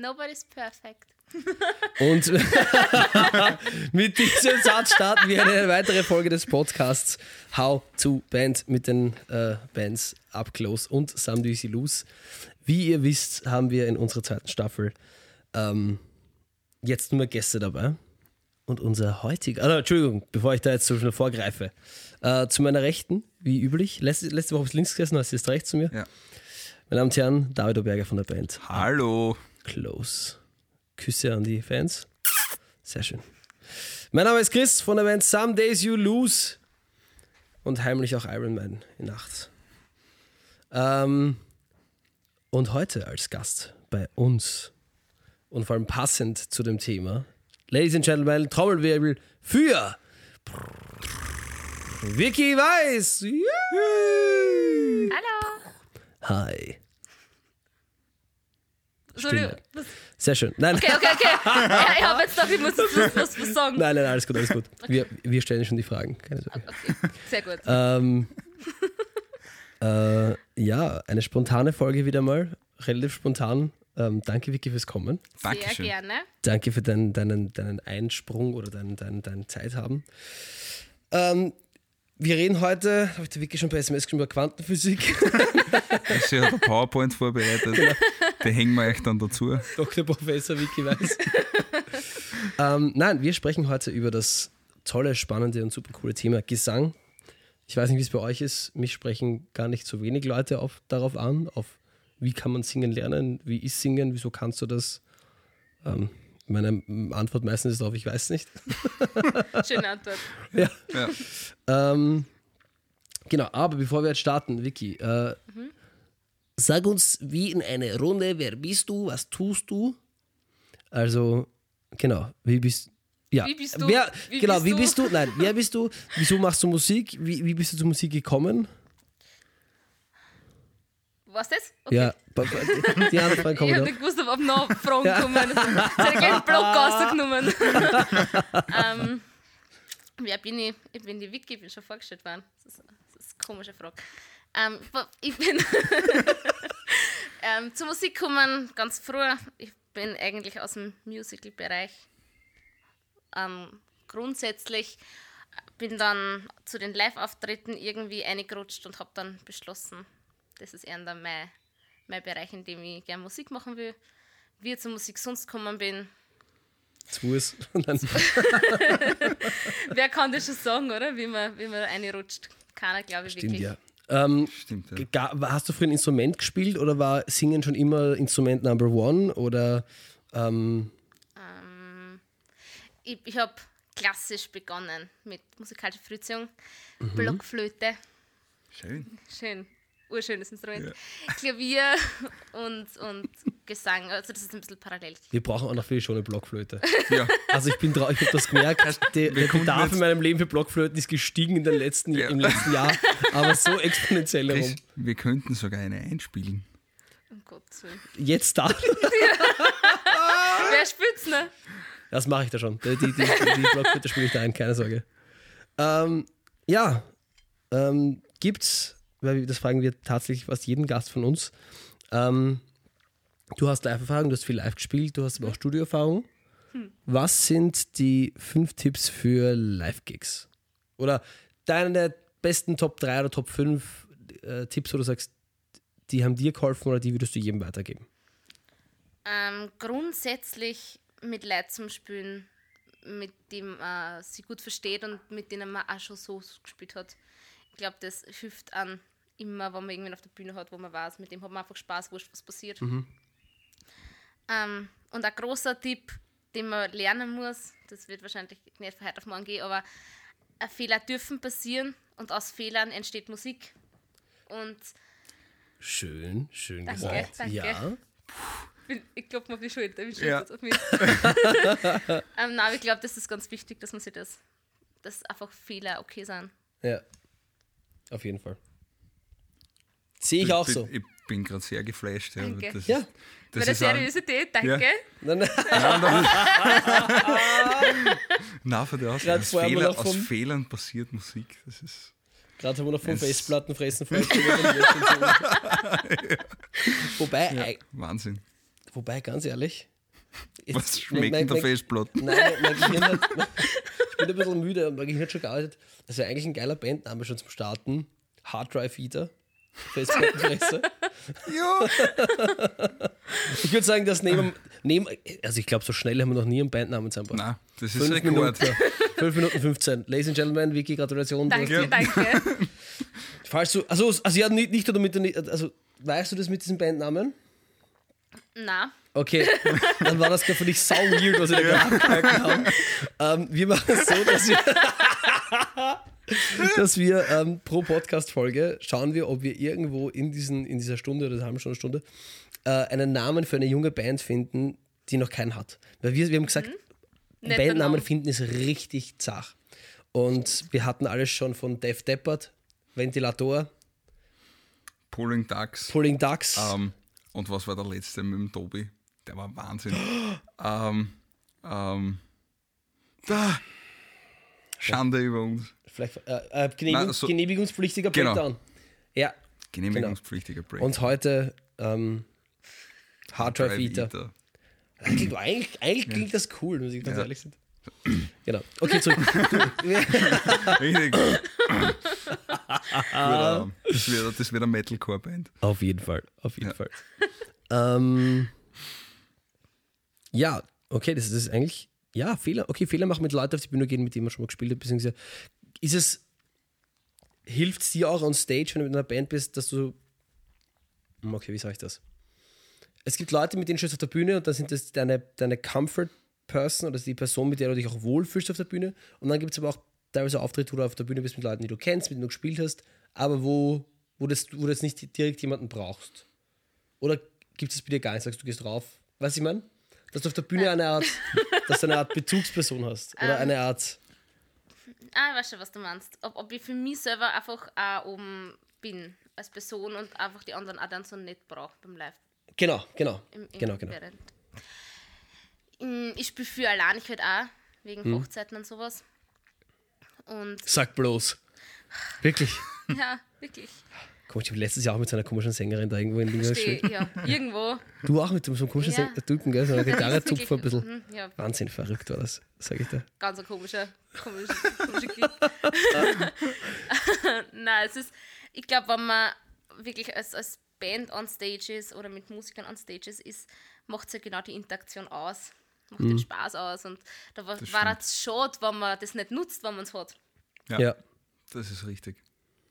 Nobody's perfect. Und mit diesem Satz starten wir eine weitere Folge des Podcasts How to Band mit den äh, Bands Up Close und Some Do Lose. Wie ihr wisst, haben wir in unserer zweiten Staffel ähm, jetzt nur Gäste dabei. Und unser heutiger, also Entschuldigung, bevor ich da jetzt so schnell vorgreife, äh, zu meiner Rechten, wie üblich, letzte, letzte Woche habe ich links gesessen, hast du jetzt rechts zu mir. Ja. Meine Damen und Herren, David Oberger von der Band Hallo. Close. Küsse an die Fans. Sehr schön. Mein Name ist Chris von der Band Some Days You Lose und heimlich auch Iron Man in Nacht. Ähm, und heute als Gast bei uns und vor allem passend zu dem Thema, Ladies and Gentlemen, Trommelwirbel für Vicky Weiß. Juhu. Hallo. Hi. Entschuldigung. Sehr schön. Nein, Okay, okay, okay. Ja, ich habe jetzt gedacht, ich muss jetzt was, sagen. nein, nein, alles gut, alles gut. Wir, wir stellen schon die Fragen. Keine Sorge. Okay, sehr gut. Ähm, äh, ja, eine spontane Folge wieder mal. Relativ spontan. Ähm, danke, Vicky, fürs Kommen. sehr Dankeschön. gerne. Danke für deinen, deinen, deinen Einsprung oder deinen, deinen, deinen Zeit haben. Ähm, wir reden heute, habe ich der Vicky schon bei SMS geschrieben, über Quantenphysik. Sie hat ein PowerPoint vorbereitet. Genau. Den hängen wir euch dann dazu. Dr. Professor Vicky Weiß. ähm, nein, wir sprechen heute über das tolle, spannende und super coole Thema Gesang. Ich weiß nicht, wie es bei euch ist. Mich sprechen gar nicht so wenig Leute auf, darauf an, auf wie kann man singen lernen, wie ist singen, wieso kannst du das? Ähm, meine Antwort meistens ist darauf, ich weiß nicht. Schöne Antwort. Ja. Ähm, genau, aber bevor wir jetzt starten, Vicky, äh, sag uns wie in einer Runde, wer bist du, was tust du? Also, genau, wie bist ja, Wie bist du? Wer, Wie genau, bist wie du? bist du? Nein, wer bist du? Wieso machst du Musik? Wie, wie bist du zur Musik gekommen? Was das? Okay. Ja, die, die anderen Fragen Ich habe nicht gewusst, ob noch Fragen kommen. Jetzt habe ich gleich einen Block rausgenommen. ähm, wer bin ich? Ich bin die Vicky, ich bin schon vorgestellt worden. Das ist, das ist eine komische Frage. Ähm, ich bin ähm, zur Musik gekommen ganz früh. Ich bin eigentlich aus dem Musical-Bereich. Ähm, grundsätzlich bin dann zu den Live-Auftritten irgendwie eingerutscht und habe dann beschlossen, das ist eher dann mein, mein Bereich, in dem ich gerne Musik machen will. Wie ich zur Musik sonst gekommen bin, Zu es. Und dann, wer kann das schon sagen, oder? Wie man, wie man reinrutscht. Keiner, glaube ich, stimmt, wirklich. ja. Ähm, Stimmt. Ja. hast du früher ein Instrument gespielt oder war Singen schon immer Instrument Number One? Oder ähm, Ich, ich habe klassisch begonnen mit musikalischer Frühziehung. Mhm. Blockflöte, Schön. schön, urschönes Instrument. Klavier und, und Gesang. Also das ist ein bisschen parallel. wir brauchen auch noch viel schon eine Blockflöte. Ja. Also ich bin traurig, ich habe das gemerkt. Der, der Bedarf in meinem Leben für Blockflöten ist gestiegen in den letzten, Ja. im letzten Jahr, aber so exponentiell herum. wir könnten sogar eine einspielen. Um Gottes Willen. Jetzt da, Wer spielt's ne? das mache ich da schon. Die, die, die, die Blockflöte spiele ich da ein, keine Sorge. Ähm, ja, ähm, gibt's, weil das fragen wir tatsächlich fast jeden Gast von uns. Ähm, du hast Live-Erfahrung, du hast viel live gespielt, du hast aber auch Studioerfahrung. Was sind die fünf Tipps für Live-Gigs? Oder deine besten Top 3 oder Top 5 äh, Tipps, wo du sagst, die haben dir geholfen oder die würdest du jedem weitergeben? Ähm, grundsätzlich mit Leuten zum Spielen, mit dem man sie gut versteht und mit denen man auch schon so gespielt hat. Ich glaube, das hilft an immer, wenn man irgendwen auf der Bühne hat, wo man weiß, mit dem hat man einfach Spaß, wurscht, was passiert. Ähm, und ein großer Tipp, den man lernen muss, das wird wahrscheinlich nicht von heute auf morgen gehen, aber äh, Fehler dürfen passieren und aus Fehlern entsteht Musik. Und Schön, schön Danke, gesagt. danke. Ja. bin- ich klopfe mir auf die Schulter, wie schön Ja. auf mich. ähm, nein, aber ich glaube, das ist ganz wichtig, dass man sich das, dass einfach Fehler okay sind. Ja, auf jeden Fall. Sehe ich auch so. Ich bin gerade sehr geflasht. Ja. Danke. Das, Ja. ist- Bei das der Seriosität, danke. Ja. Nein, nein. Nein, von der aus, aus, Fehler, aus vom- Fehlern passiert Musik. Das ist Gerade haben wir noch vom Es- Festplatten fressen vorgestellt. Wobei, ei- Wahnsinn. wobei, ganz ehrlich. jetzt- Was schmeckt mein- der mein- Festplatte? Nein, mein Gehirn hat, ich bin ein bisschen müde und mein Gehirn hat schon gearbeitet. Das wäre eigentlich ein geiler Bandname schon zum Starten. Hard Drive Eater. Festplattenfresser. Ja, Ich würde sagen, dass neben, neben also ich glaube, so schnell haben wir noch nie einen Bandnamen zusammengebracht. nein, das ist Fünf Rekord. Minuten, ja. Fünf Minuten 15. Ladies and Gentlemen, Vicky, Gratulation. Danke, danke. Falls du, also, also ja, nicht, nicht oder mit also weißt du das mit diesem Bandnamen? Na, Okay, dann war das gerade für dich sau weird, was wir da gerade haben. Ähm, wir machen es so, dass wir, dass wir ähm, pro Podcast-Folge schauen wir, ob wir irgendwo in, diesen, in dieser Stunde oder einer halben Stunde, Stunde äh, einen Namen für eine junge Band finden, die noch keinen hat. Weil wir, wir haben gesagt, Netter Bandnamen Name. finden ist richtig zach. Und wir hatten alles schon von Def Deppert, Ventilator, Pulling Ducks. Pulling Ducks. Ähm, und was war der letzte mit dem Tobi? Der war Wahnsinn. ähm, ähm, da. Schande über uns. Vielleicht äh, äh, Genehmigung, Na, so- genehmigungspflichtiger Genau. Breakdown. Ja, Genehmigungspflichtiger Break. und heute ähm, Hard Drive Eater. Das Klingt, eigentlich eigentlich klingt das cool, muss ich ganz Ja. ehrlich sein. Genau. Okay, zurück. Richtig. Das wird, das wird eine Metalcore-Band. auf jeden Fall, auf jeden Ja. Fall. Ähm, ja, okay, das ist eigentlich, ja, Fehler, okay, Fehler machen mit Leuten auf die Bühne gehen, mit denen man schon mal gespielt hat, beziehungsweise ist es, hilft es dir auch on Stage, wenn du mit einer Band bist, dass du, Hm, okay, wie sage ich das? Es gibt Leute, mit denen stehst du auf der Bühne und dann sind das deine, deine Comfort Person oder die Person, mit der du dich auch wohlfühlst auf der Bühne. Und dann gibt es aber auch teilweise Auftritte, wo du auf der Bühne bist mit Leuten, die du kennst, mit denen du gespielt hast, aber wo, wo, das, wo du jetzt nicht direkt jemanden brauchst. Oder gibt es bei dir gar nicht? Sagst du, gehst drauf? Weißt du, ich meine? Dass du auf der Bühne eine Art, dass du eine Art Bezugsperson hast. Oder eine Art. Ah, ich weiß schon, was du meinst. Ob, ob ich für mich selber einfach auch oben bin als Person und einfach die anderen auch dann so nicht brauche beim Live. Genau, genau. Im, im Genau, genau. Während. Ich spiele für allein, ich halt auch, wegen Hm. Hochzeiten und sowas. Und Sag bloß. Wirklich. ja, wirklich. Komisch, ich habe letztes Jahr auch mit so einer komischen Sängerin da irgendwo in Ding Verstehe, gespielt. ja, irgendwo. Du auch mit so einem komischen Ja. Sänger- Typen, gell? So eine Gitarre Das ist zupfen ein bisschen. mhm, Ja, Wahnsinn, verrückt war das, sag ich dir. ganz ein komischer, komischer, komischer Klick. Nein, es ist, ich glaube, wenn man wirklich als, als Band on Stage ist oder mit Musikern on Stages ist, macht es ja genau die Interaktion aus. Macht den Spaß aus. Und da war, Das war es schade, wenn man das nicht nutzt, wenn man es hat. Ja, Ja, das ist richtig.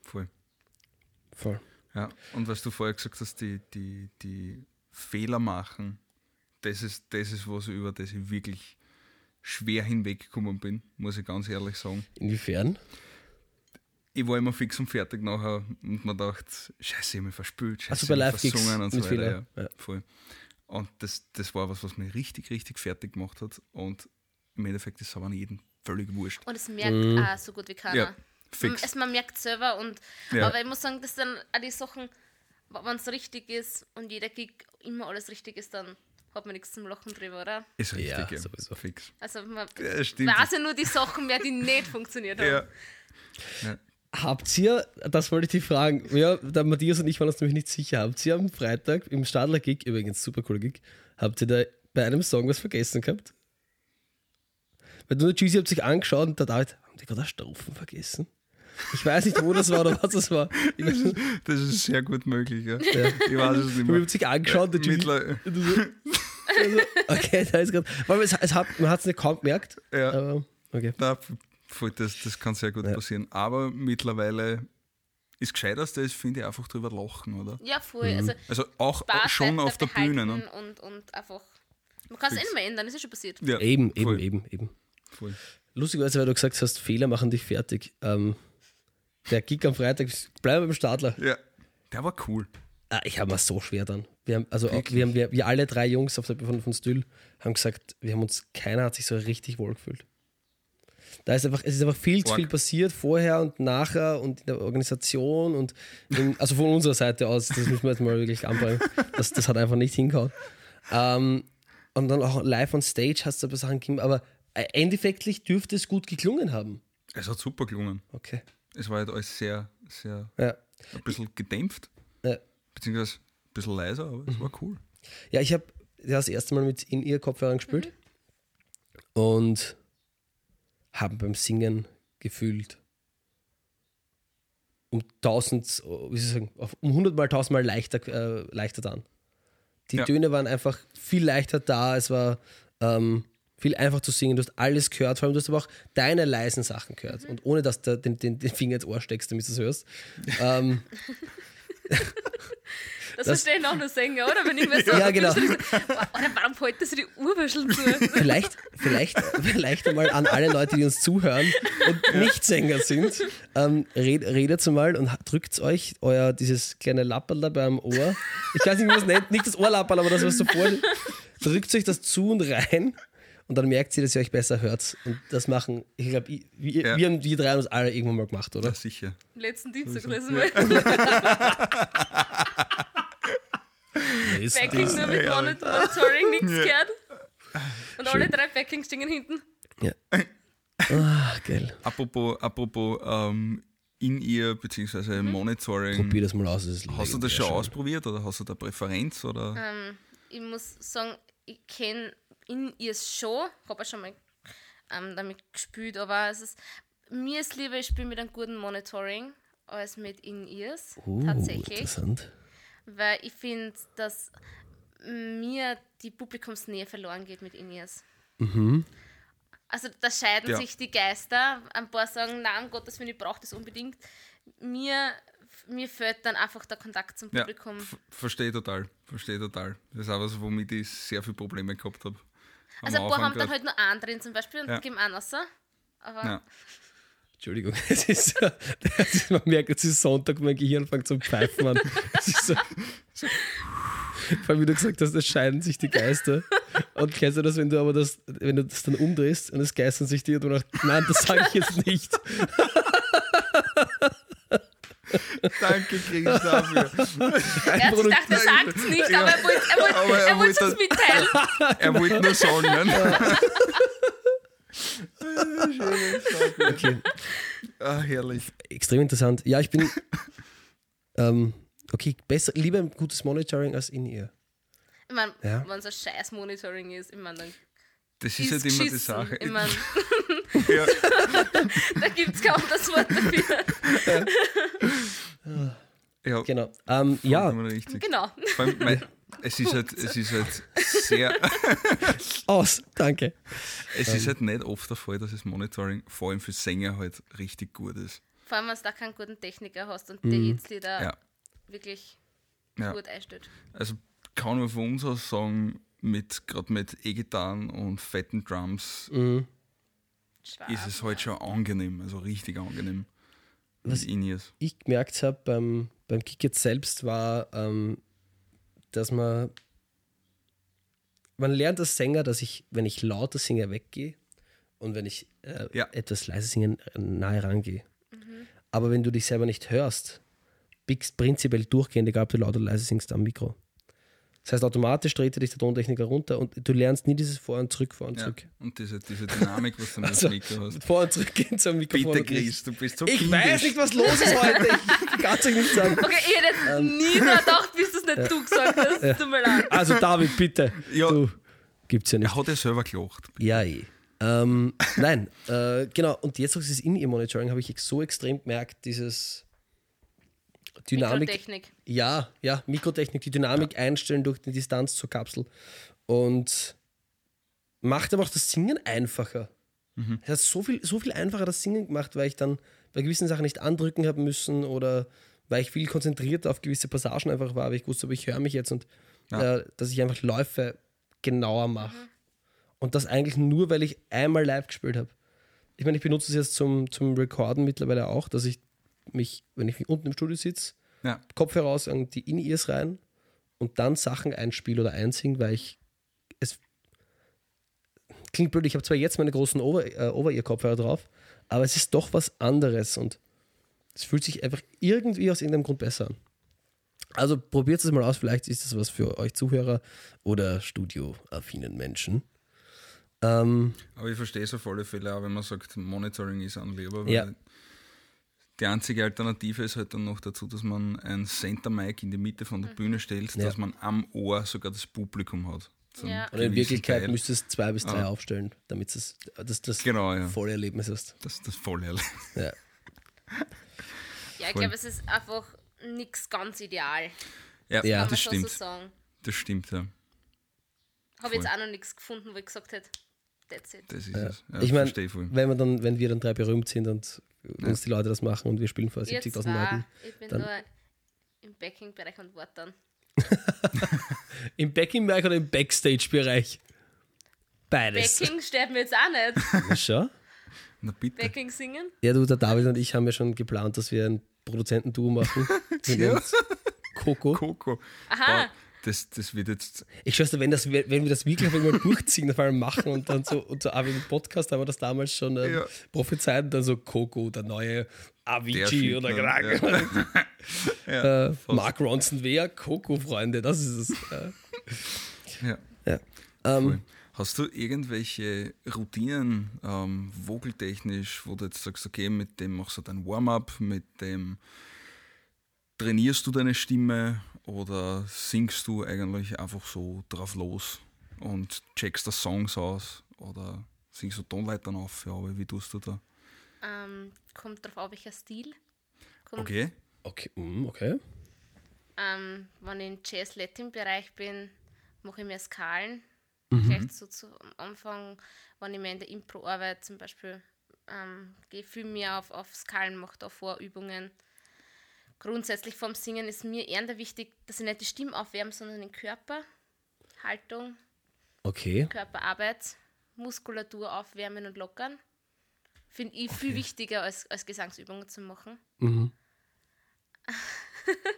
Voll. Voll. Ja, und was du vorher gesagt hast, die, die, die Fehler machen, das ist, das ist was, über das ich wirklich schwer hinweggekommen bin, muss ich ganz ehrlich sagen. Inwiefern? Ich war immer fix und fertig nachher und man dachte, scheiße, ich habe mich verspült, scheiße, Also bei Live-Gigs versungen und so weiter. Ja, ja. Voll. Und das, das war was, was mich richtig, richtig fertig gemacht hat und im Endeffekt ist es aber an jeden völlig wurscht. Und es merkt Mhm. auch so gut wie keiner. Ja, fix. es, man merkt selber und Ja. aber ich muss sagen, das sind auch die Sachen, wenn es richtig ist und jeder Gig immer alles richtig ist, dann hat man nichts zum Lachen drüber, oder? Ist richtig, Ja, ja, sowieso. fix. Also man Ja, stimmt. weiß ja nur die Sachen mehr, die nicht funktioniert haben. Ja. Habt ihr, das wollte ich dich fragen, ja, der Matthias und ich waren uns nämlich nicht sicher, habt ihr am Freitag im Stadler Gig, übrigens super cooler Gig, habt ihr da bei einem Song was vergessen gehabt? Weil du und Juicy habt sich angeschaut und da David, haben die gerade eine Strophen vergessen? Ich weiß nicht, wo das war oder was das war. Weiß nicht. Das ist sehr gut möglich, ja. Ich weiß es nicht Wir mehr. haben sich angeschaut Juicy, Mittler, also, okay, da ist gerade, es, es hat, man hat es nicht kaum gemerkt, ja, aber okay. voll, das, das kann sehr gut Ja. passieren. Aber mittlerweile ist gescheiterste ist, finde ich, einfach drüber lachen, oder? Ja, voll. Mhm. Also Also auch Spaß schon auf der Bühne, ne? Und, und einfach. Man kann es eh nicht mehr ändern, das ist schon passiert. Ja, Eben, eben, voll, eben, eben. Voll. Lustigerweise, weil du gesagt hast, Fehler machen dich fertig. Ähm, der Gig am Freitag, bleiben wir beim Stadler. Ja, der war cool. Ah, ich habe mir so schwer dann. Wir haben, also auch, wir, haben, wir, wir alle drei Jungs auf der, von, von Stühl haben gesagt, wir haben uns, keiner hat sich so richtig wohl gefühlt. Da ist einfach, es ist einfach viel zu viel passiert, vorher und nachher und in der Organisation und in, also von unserer Seite aus, das müssen wir jetzt mal wirklich anbringen. Das, das hat einfach nicht hingehauen. Ähm, und dann auch live on stage hast du ein paar Sachen gegeben, aber äh, endeffektlich dürfte es gut geklungen haben. Es hat super gelungen. Okay. Es war halt alles sehr, sehr, Ja. ein bisschen gedämpft, Ja. beziehungsweise ein bisschen leiser, aber es war cool. Ja, ich habe das erste Mal mit in ihr Kopfhörern gespielt und haben beim Singen gefühlt um 1000, wie soll ich sagen, um 100 mal, 1000 mal leichter, äh, leichter dann. Die Ja. Töne waren einfach viel leichter da, es war ähm, viel einfach zu singen, du hast alles gehört, vor allem du hast aber auch deine leisen Sachen gehört und ohne dass du den, den, den Finger ins Ohr steckst, damit du es hörst. ähm, Das, Das- verstehen auch nur Sänger, oder? Wenn ich mir so, Ja, genau. Oder warum halten sie die Urwürscheln zu? vielleicht, vielleicht, vielleicht einmal an alle Leute, die uns zuhören und nicht Sänger sind, ähm, red, redet mal und drückt euch euer dieses kleine Lapperl da beim Ohr. Ich weiß nicht, wie man es nennt, nicht das Ohrlapperl, aber das, was so vor. Drückt euch das zu und rein und dann merkt ihr, dass ihr euch besser hört. Und das machen, ich glaube, wir, Ja. wir haben die drei uns alle irgendwann mal gemacht, oder? Ja, sicher. Letzten Dienstag lesen wir. Backing nur mit. Monitoring, nichts Ja. gehört. Und alle drei Backings stehen hinten. Ja. Ah, geil. Apropos, apropos ähm, in ihr bzw. Monitoring. Probier das mal aus. Das ist Hast du das schon schön. ausprobiert oder hast du da Präferenz? Oder? Ähm, ich muss sagen, ich kenne in ihr schon, habe auch schon mal ähm, damit gespielt, aber es ist, mir ist lieber, ich spiele mit einem guten Monitoring als mit In-Ears, Uh, tatsächlich. interessant. Weil ich finde, dass mir die Publikumsnähe verloren geht mit In-Ears. Also da scheiden Ja. sich die Geister. Ein paar sagen, nein, um Gottes Willen, ich brauche das unbedingt. Mir, mir fehlt dann einfach der Kontakt zum Ja, Publikum. f- verstehe total. Verstehe total. Das ist auch was, womit ich sehr viele Probleme gehabt habe. Also ein paar Anfang haben dann halt nur einen drin zum Beispiel und Ja. geben einen raus. Aber Ja. Entschuldigung, es ist, es ist, man merkt, es ist Sonntag, mein Gehirn fängt zum Pfeifen an. Es ist so, vor allem, wie du gesagt hast, es scheiden sich die Geister. Und kennst du das, wenn du aber das, wenn du das dann umdrehst und es geistern sich die und du sagst, nein, das sage ich jetzt nicht. Danke, Chris, dafür. er hat sich gedacht, er sagt es nicht, aber er wollte er wollte- Aber er er wollte es mitteilen. er wollte nur sagen. Ne? Okay, Ah, herrlich. extrem interessant. Ja, ich bin, ähm, okay, besser, lieber ein gutes Monitoring als in ihr. Ich meine, Ja. wenn es ein scheiß Monitoring ist, ich meine, dann Das ist ist halt immer die. Sache. Ich meine, Ja, da gibt es kaum das Wort dafür. ja, Genau. Ähm, ja. Genau. Allem, mein, es, ist halt, es ist halt sehr, aus, danke. es ist halt nicht oft der Fall, dass das Monitoring vor allem für Sänger halt richtig gut ist. Vor allem, wenn du da keinen guten Techniker hast und der Mhm. jetzt Lieder Ja. wirklich Ja. gut einstellt. Also kann man von uns aus sagen, mit gerade mit E-Gitarren und fetten Drums Mhm. Ist es halt schon angenehm, also richtig angenehm. Was- ich gemerkt habe beim, beim Kick jetzt selbst war, ähm, dass man, man lernt als Sänger, dass ich, wenn ich lauter singe, weggehe und wenn ich äh, Ja. etwas leise singe, äh, nahe rangehe. Aber wenn du dich selber nicht hörst, biegst prinzipiell durchgehend, egal ob du laut oder leise singst, am Mikro. Das heißt, automatisch dreht er dich der Tontechniker runter und du lernst nie dieses Vor und Zurück, Vor und Ja. Zurück. Und diese, diese Dynamik, was du mit Also, dem Mikro hast. Vor und zurück gehen zum Mikrofon. Bitte, Chris, du bist so Ich kindisch. weiß nicht, was los ist heute. Ich kann es euch nicht sagen. Okay, ich hätte jetzt nie gedacht, bis du es nicht du gesagt hast. Tut mir leid. Also David, bitte. Ja. Du, gibt's ja nicht. Er hat ja selber gelacht. Ja, eh. Ähm, nein, äh, genau. Und jetzt auch dieses In-Ear-Monitoring habe ich so extrem gemerkt, dieses Dynamik. Mikrotechnik. Ja, ja, Mikrotechnik, die Dynamik einstellen durch die Distanz zur Kapsel. Und macht aber auch das Singen einfacher. Es hat so viel, so viel einfacher das Singen gemacht, weil ich dann bei gewissen Sachen nicht andrücken habe müssen oder weil ich viel konzentrierter auf gewisse Passagen einfach war, weil ich wusste, aber ich höre mich jetzt und Ja. äh, dass ich einfach Läufe genauer mache. Und das eigentlich nur, weil ich einmal live gespielt habe. Ich meine, ich benutze es jetzt zum, zum Recorden mittlerweile auch, dass ich mich, wenn ich unten im Studio sitze, Ja. Kopfhörer aus, in die In-Ears rein und dann Sachen einspiele oder einsinge, weil ich es klingt blöd, ich habe zwar jetzt meine großen Over- äh, Over-Ear-Kopfhörer drauf, aber es ist doch was anderes und es fühlt sich einfach irgendwie aus irgendeinem Grund besser an. Also probiert es mal aus, vielleicht ist das was für euch Zuhörer oder studioaffinen Menschen. Ähm, Aber ich verstehe es auf alle Fälle auch, wenn man sagt, Monitoring ist an lieber. weil Ja. Die einzige Alternative ist halt dann noch dazu, dass man ein Center Mic in die Mitte von der Bühne stellt, Ja. dass man am Ohr sogar das Publikum hat. Ja. Und in Wirklichkeit Teil. müsstest du zwei bis drei Ah. aufstellen, damit es das, das Genau, ja. volle Erlebnis ist. Das ist das volle Erlebnis. Ja. Ja, ich glaube, es ist einfach nichts ganz ideal. Ja, Ja. Kann man das schon stimmt. so sagen. Das stimmt, ja. Habe jetzt auch noch nichts gefunden, wo ich gesagt hätte, that's it. Das ist Ja. es. Ja, ich meine, wenn wir dann, wenn wir dann drei berühmt sind und uns die Leute das machen und wir spielen vor Ihr 70.000 zwei, Leuten. ich bin dann- nur im Backing-Bereich und warte dann. Im Backing-Bereich oder im Backstage-Bereich? Beides. Backing steht mir jetzt auch nicht. Ja, schon. Na bitte. Backing singen? Ja, du, der David und ich haben ja schon geplant, dass wir ein Produzentenduo machen. Wir Coco. Coco. Aha. Das, das wird jetzt. Ich schwör's dir, wenn, das, wenn wir das wirklich auf einmal durchziehen, auf einmal machen und dann so, und so im Podcast haben wir das damals schon ähm, Ja. prophezeit und dann so Coco, der neue Avicii oder ne? Grag. Ja, äh, Mark Ronson wäre Coco, Freunde, das ist es. Äh, ja. ja. ähm. Hast du irgendwelche Routinen, ähm, vogeltechnisch, wo du jetzt sagst, okay, mit dem machst du dein Warm-up, mit dem trainierst du deine Stimme oder singst du eigentlich einfach so drauf los und checkst da Songs aus oder singst du Tonleitern auf? Ja, aber wie tust du da? Ähm, kommt drauf an, welcher Stil. Kommt, Okay. okay, mm, okay. Ähm, wenn ich im Jazz-Latin-Bereich bin, mache ich mehr Skalen. Mhm. Vielleicht so zu, am Anfang, wenn ich mehr in der Impro arbeite, zum Beispiel, ähm, gehe viel mehr auf, auf Skalen, mache da Vorübungen. Grundsätzlich vom Singen ist mir eher wichtig, dass ich nicht die Stimme aufwärme, sondern den Körper, Haltung, Okay. Körperarbeit, Muskulatur aufwärmen und lockern. Finde ich viel wichtiger als, als Gesangsübungen zu machen. Mhm.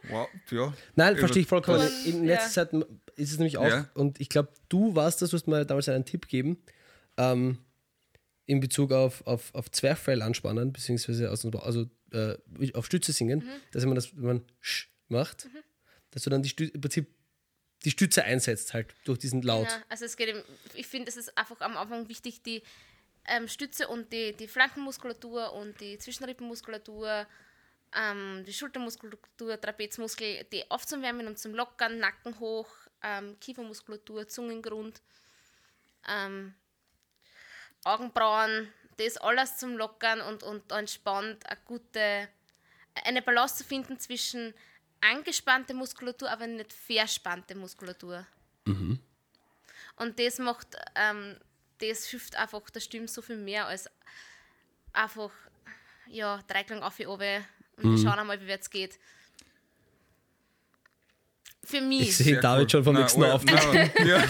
Wow, ja. Nein, verstehe ich vollkommen. Und, In letzter Zeit ist es nämlich auch, Ja. und ich glaube, du warst das, du hast mir damals einen Tipp gegeben, ähm, in Bezug auf, auf, auf Zwerchfell anspannen, beziehungsweise aus, also, äh, auf Stütze singen, Mhm. dass man das, wenn man Sch macht, dass du dann die Stü im Prinzip die Stütze einsetzt, halt durch diesen Laut. Ja, also es geht eben, ich finde, es ist einfach am Anfang wichtig, die ähm, Stütze und die, die Flankenmuskulatur und die Zwischenrippenmuskulatur, ähm, die Schultermuskulatur, Trapezmuskel, die aufzuwärmen und zum Lockern, Nacken hoch, ähm, Kiefermuskulatur, Zungengrund, ähm, Augenbrauen, das alles zum Lockern und, und entspannt eine gute, eine Balance zu finden zwischen angespannte Muskulatur, aber nicht verspannte Muskulatur. Und das macht, ähm, das hilft einfach der Stimme so viel mehr als einfach, ja, Dreiklang auf und oben und wir schauen einmal, wie es geht. Für mich. Ich sehe David schon vom Na, nächsten oh, auf. na, ja.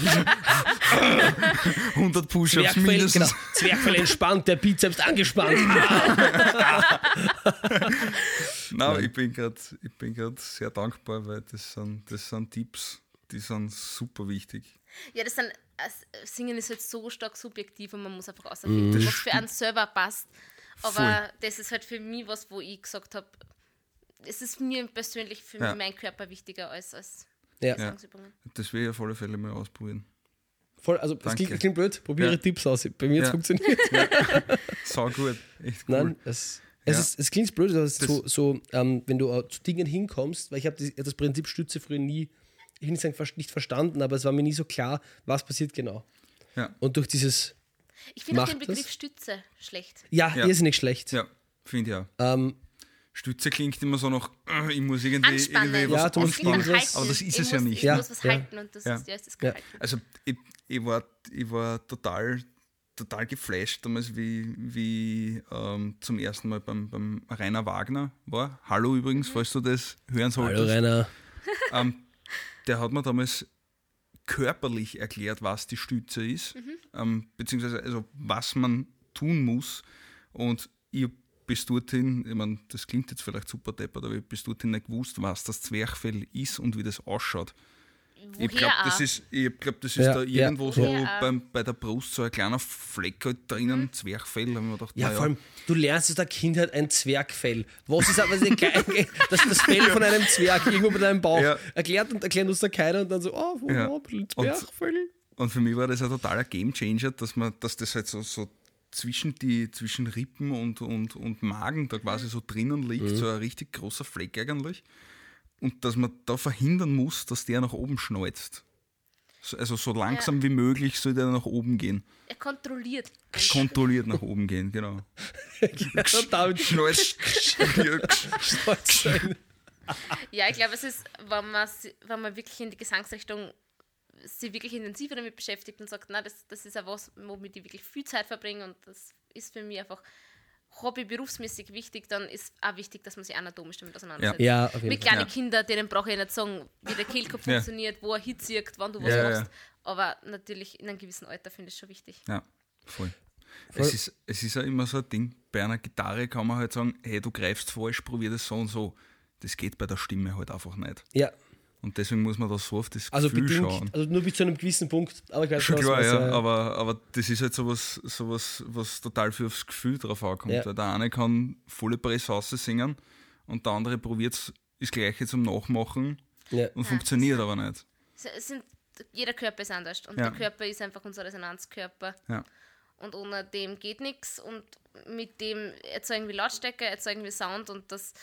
100 Push-Ups mindestens. genau. Zwerchfell entspannt, der Bizeps angespannt. Nein, ich bin gerade ich bin grad sehr dankbar, weil das sind, das sind Tipps, die sind super wichtig. Ja, das sind, äh, Singen ist halt so stark subjektiv und man muss einfach ausfinden, was für einen selber passt. Aber Voll. das ist halt für mich was, wo ich gesagt habe, es ist mir persönlich für Ja. mein Körper wichtiger als, als Ja. Gesangsübungen. Das will ich auf alle Fälle mal ausprobieren. Voll, also es klingt, klingt blöd, probiere Ja. Tipps aus. Bei mir hat es Ja. funktioniert. Sau gut, echt cool. Nein, es, es, Ja. ist, es klingt blöd, dass Das- so, so ähm, wenn du äh, zu Dingen hinkommst, weil ich habe das, das Prinzip Stütze früher nie, ich will nicht sagen nicht verstanden, aber es war mir nie so klar, was passiert genau. Ja. Und durch dieses, Ich finde den Begriff das? Stütze schlecht. ja, Ja. irrsinnig schlecht. Ja, finde ich auch. Ähm, Stütze klingt immer so nach, äh, ich muss irgendwie, Anspannen. irgendwie Ja, was du musst Ich will anspannen. irgendwas- Aber das ist ich es ja muss, nicht. Ich Ja, muss was ja. halten und das Ja. ist, ja, ist das Ja. Also ich, ich, war, ich war total, total geflasht damals, wie, wie ähm, zum ersten Mal beim, beim Rainer Wagner war. Hallo übrigens, Mhm. falls du das hören Hallo solltest. Rainer. Ähm, der hat mir damals körperlich erklärt, was die Stütze ist, ähm, beziehungsweise also was man tun muss. Und ich hab bis dorthin, ich meine, das klingt jetzt vielleicht super deppert, aber ich hab bis dorthin nicht gewusst, was das Zwerchfell ist und wie das ausschaut. Woher Ich glaube, das ist, ich glaub, das ist Ja, da irgendwo ja. so Ja. beim, bei der Brust so ein kleiner Fleck halt drinnen, Zwerchfell. Da hab ich mir gedacht, Ja, na vor allem, du lernst aus der Kindheit ein Zwergfell. Was ist aber das, das, das Fell von einem Zwerg irgendwo bei deinem Bauch? Ja. Erklärt und erklärt uns da keiner und dann so, oh, wo Ja. war ein bisschen Und- Zwergfell? Und für mich war das ein totaler Gamechanger, dass man, dass das halt so, so zwischen die zwischen Rippen und, und, und Magen da quasi so drinnen liegt, Mhm. so ein richtig großer Fleck eigentlich. Und dass man da verhindern muss, dass der nach oben schneuzt. So- Also so langsam wie möglich soll der nach oben gehen. Er kontrolliert. Kontrolliert nach oben gehen, genau. Schnalz. stolz sein. Ja, ich glaube, es ist, wenn man, wenn man wirklich in die Gesangsrichtung sich wirklich intensiver damit beschäftigt und sagt, na, das, das ist ja was, womit ich wirklich viel Zeit verbringe und das ist für mich einfach Hobby berufsmäßig wichtig, dann ist auch wichtig, dass man sich anatomisch damit auseinandersetzt. Ja, auf jeden Mit kleinen Ja. Kindern, denen brauche ich nicht sagen, wie der Kehlkopf Ja. funktioniert, wo er hitzigt, wann du was Ja, ja, machst. Aber natürlich in einem gewissen Alter finde ich es schon wichtig. Ja, voll. Voll. Es, ist, es ist ja immer so ein Ding, bei einer Gitarre kann man halt sagen, hey, du greifst falsch, probier das so und so. Das geht bei der Stimme halt einfach nicht. Ja, Und deswegen muss man da so auf das also Gefühl bedingt, schauen. also nur bis zu einem gewissen Punkt. Aber ich weiß Schon was- klar, was, ja, äh, aber, aber das ist halt sowas, sowas, was total viel aufs Gefühl drauf ankommt. Ja. Weil Der eine kann volle Presse singen und der andere probiert das Gleiche zum Nachmachen ja. und funktioniert aber nicht. Sind, jeder Körper ist anders und Ja. der Körper ist einfach unser Resonanzkörper. Ja. Und ohne dem geht nichts und mit dem erzeugen wir Lautstärke, erzeugen wir Sound und das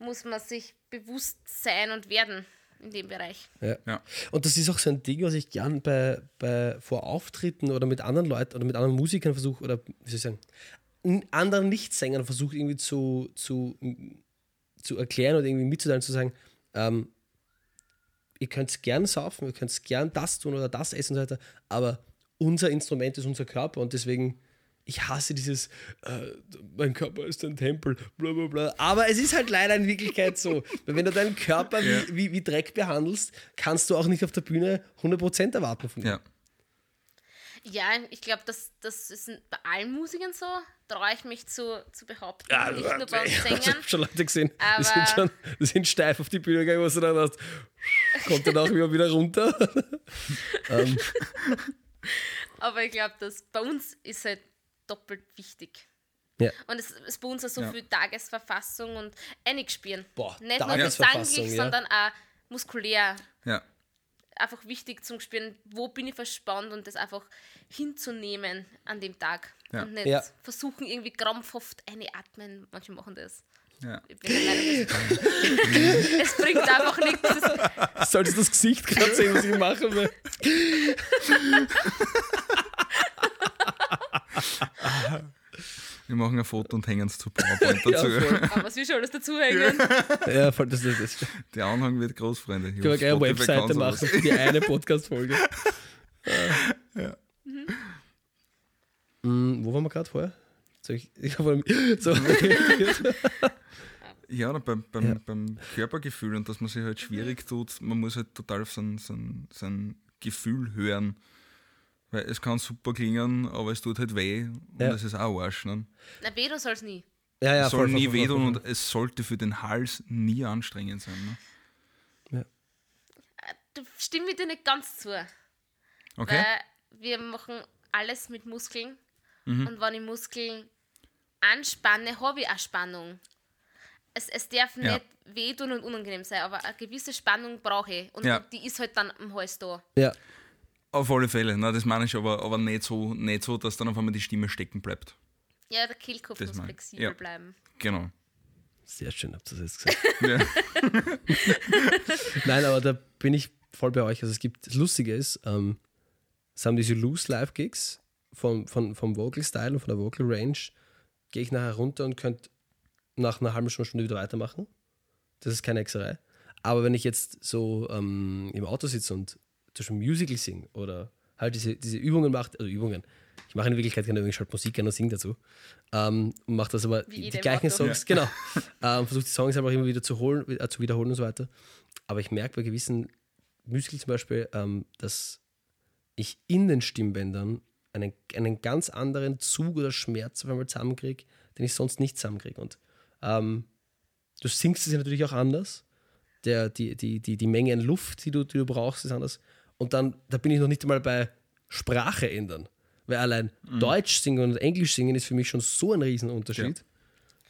muss man sich bewusst sein und werden in dem Bereich. Ja. Ja. Und das ist auch so ein Ding, was ich gern bei, bei vor Auftritten oder mit anderen Leuten oder mit anderen Musikern versuche, oder wie soll ich sagen, anderen Nichtsängern versuche irgendwie zu, zu, zu erklären oder irgendwie mitzuteilen, zu sagen, ähm, ihr könnt gern saufen, ihr könnt gern das tun oder das essen und so weiter, aber unser Instrument ist unser Körper und deswegen, ich hasse dieses, äh, mein Körper ist ein Tempel, bla bla bla. Aber es ist halt leider in Wirklichkeit so. Weil wenn du deinen Körper Ja. wie, wie, wie Dreck behandelst, kannst du auch nicht auf der Bühne 100% erwarten von ihm. Ja. Ja, ich glaube, das, das ist bei allen Musikern so, traue ich mich zu, zu behaupten. Ja, nicht nur bei uns ich Sängern. habe schon Leute gesehen, die sind, schon, die sind steif auf die Bühne gegangen, was du dann hast. Kommt dann auch wieder, wieder runter. ähm, Aber ich glaube, dass bei uns ist halt doppelt wichtig. ja. Und es ist bei uns auch so Ja. viel Tagesverfassung und einig spielen. Boah, Nicht nur gesanglich, ja. sondern auch muskulär. Ja. Einfach wichtig zum Spüren, wo bin ich verspannt und das einfach hinzunehmen an dem Tag. Ja. Und nicht Ja. versuchen, irgendwie krampfhaft einatmen. Manche machen das. Ja. Es, bringt einfach nichts. Es- Solltest du das Gesicht gerade sehen, was ich mache? Weil Wir machen ein Foto und hängen es zu PowerPoint ja, dazu. voll. Aber was will schon alles dazuhängen? ja, voll, das, das, das. Der Anhang wird groß, Freunde. Können wir gleich eine Webseite machen für die eine Podcast-Folge. Mm, wo waren wir gerade vorher? Ich, ich hab, so, Ja, beim, beim, Ja. beim Körpergefühl und dass man sich halt schwierig tut, man muss halt total auf sein, sein, sein Gefühl hören. Weil es kann super klingen, aber es tut halt weh und Ja. es ist auch Arsch. Ne? Na, weh, du sollst nie. ja, ja, es soll voll, voll, nie voll, voll, wehtun voll. und es sollte für den Hals nie anstrengend sein. Ne? Du stimme ich dir nicht ganz zu. Okay? Weil wir machen alles mit Muskeln. Mhm. Und wenn ich Muskeln anspanne, habe ich auch Spannung. Es, es darf Ja. nicht wehtun und unangenehm sein, aber eine gewisse Spannung brauche ich. Und Ja. die ist halt dann am Hals da. Ja, Auf alle Fälle, na, das meine ich aber, aber nicht, so, nicht so, dass dann auf einmal die Stimme stecken bleibt. Ja, der Kehlkopf Das muss mein flexibel Ja. bleiben. Genau. sehr schön habt ihr das jetzt gesagt. Nein, aber da bin ich voll bei euch. Also es gibt, das Lustige ist, ähm, es haben diese Loose Live Gigs vom, von, vom Vocal Style und von der Vocal Range. Gehe ich nachher runter und könnte nach einer halben Stunde, Stunde wieder weitermachen. Das ist keine Hexerei. Aber wenn ich jetzt so ähm, im Auto sitze und zum Beispiel Musical singe oder halt diese, diese Übungen mache, also Übungen, ich mache in Wirklichkeit keine Übungen, ich schalte Musik an und singe dazu. Ähm, und mache das aber Wie die, gleichen Auto. Songs, genau. ähm, Versuche die Songs einfach immer wieder zu holen, äh, zu wiederholen und so weiter. Aber ich merke bei gewissen Musical zum Beispiel, ähm, dass ich in den Stimmbändern einen, einen ganz anderen Zug oder Schmerz auf einmal zusammenkriege, den ich sonst nicht zusammenkriege. Und ähm, du singst es ja natürlich auch anders. Der, die, die, die, die Menge an Luft, die du, die du brauchst, ist anders. Und dann, da bin ich noch nicht einmal bei Sprache ändern. Weil allein Deutsch singen und Englisch singen ist für mich schon so ein Riesenunterschied.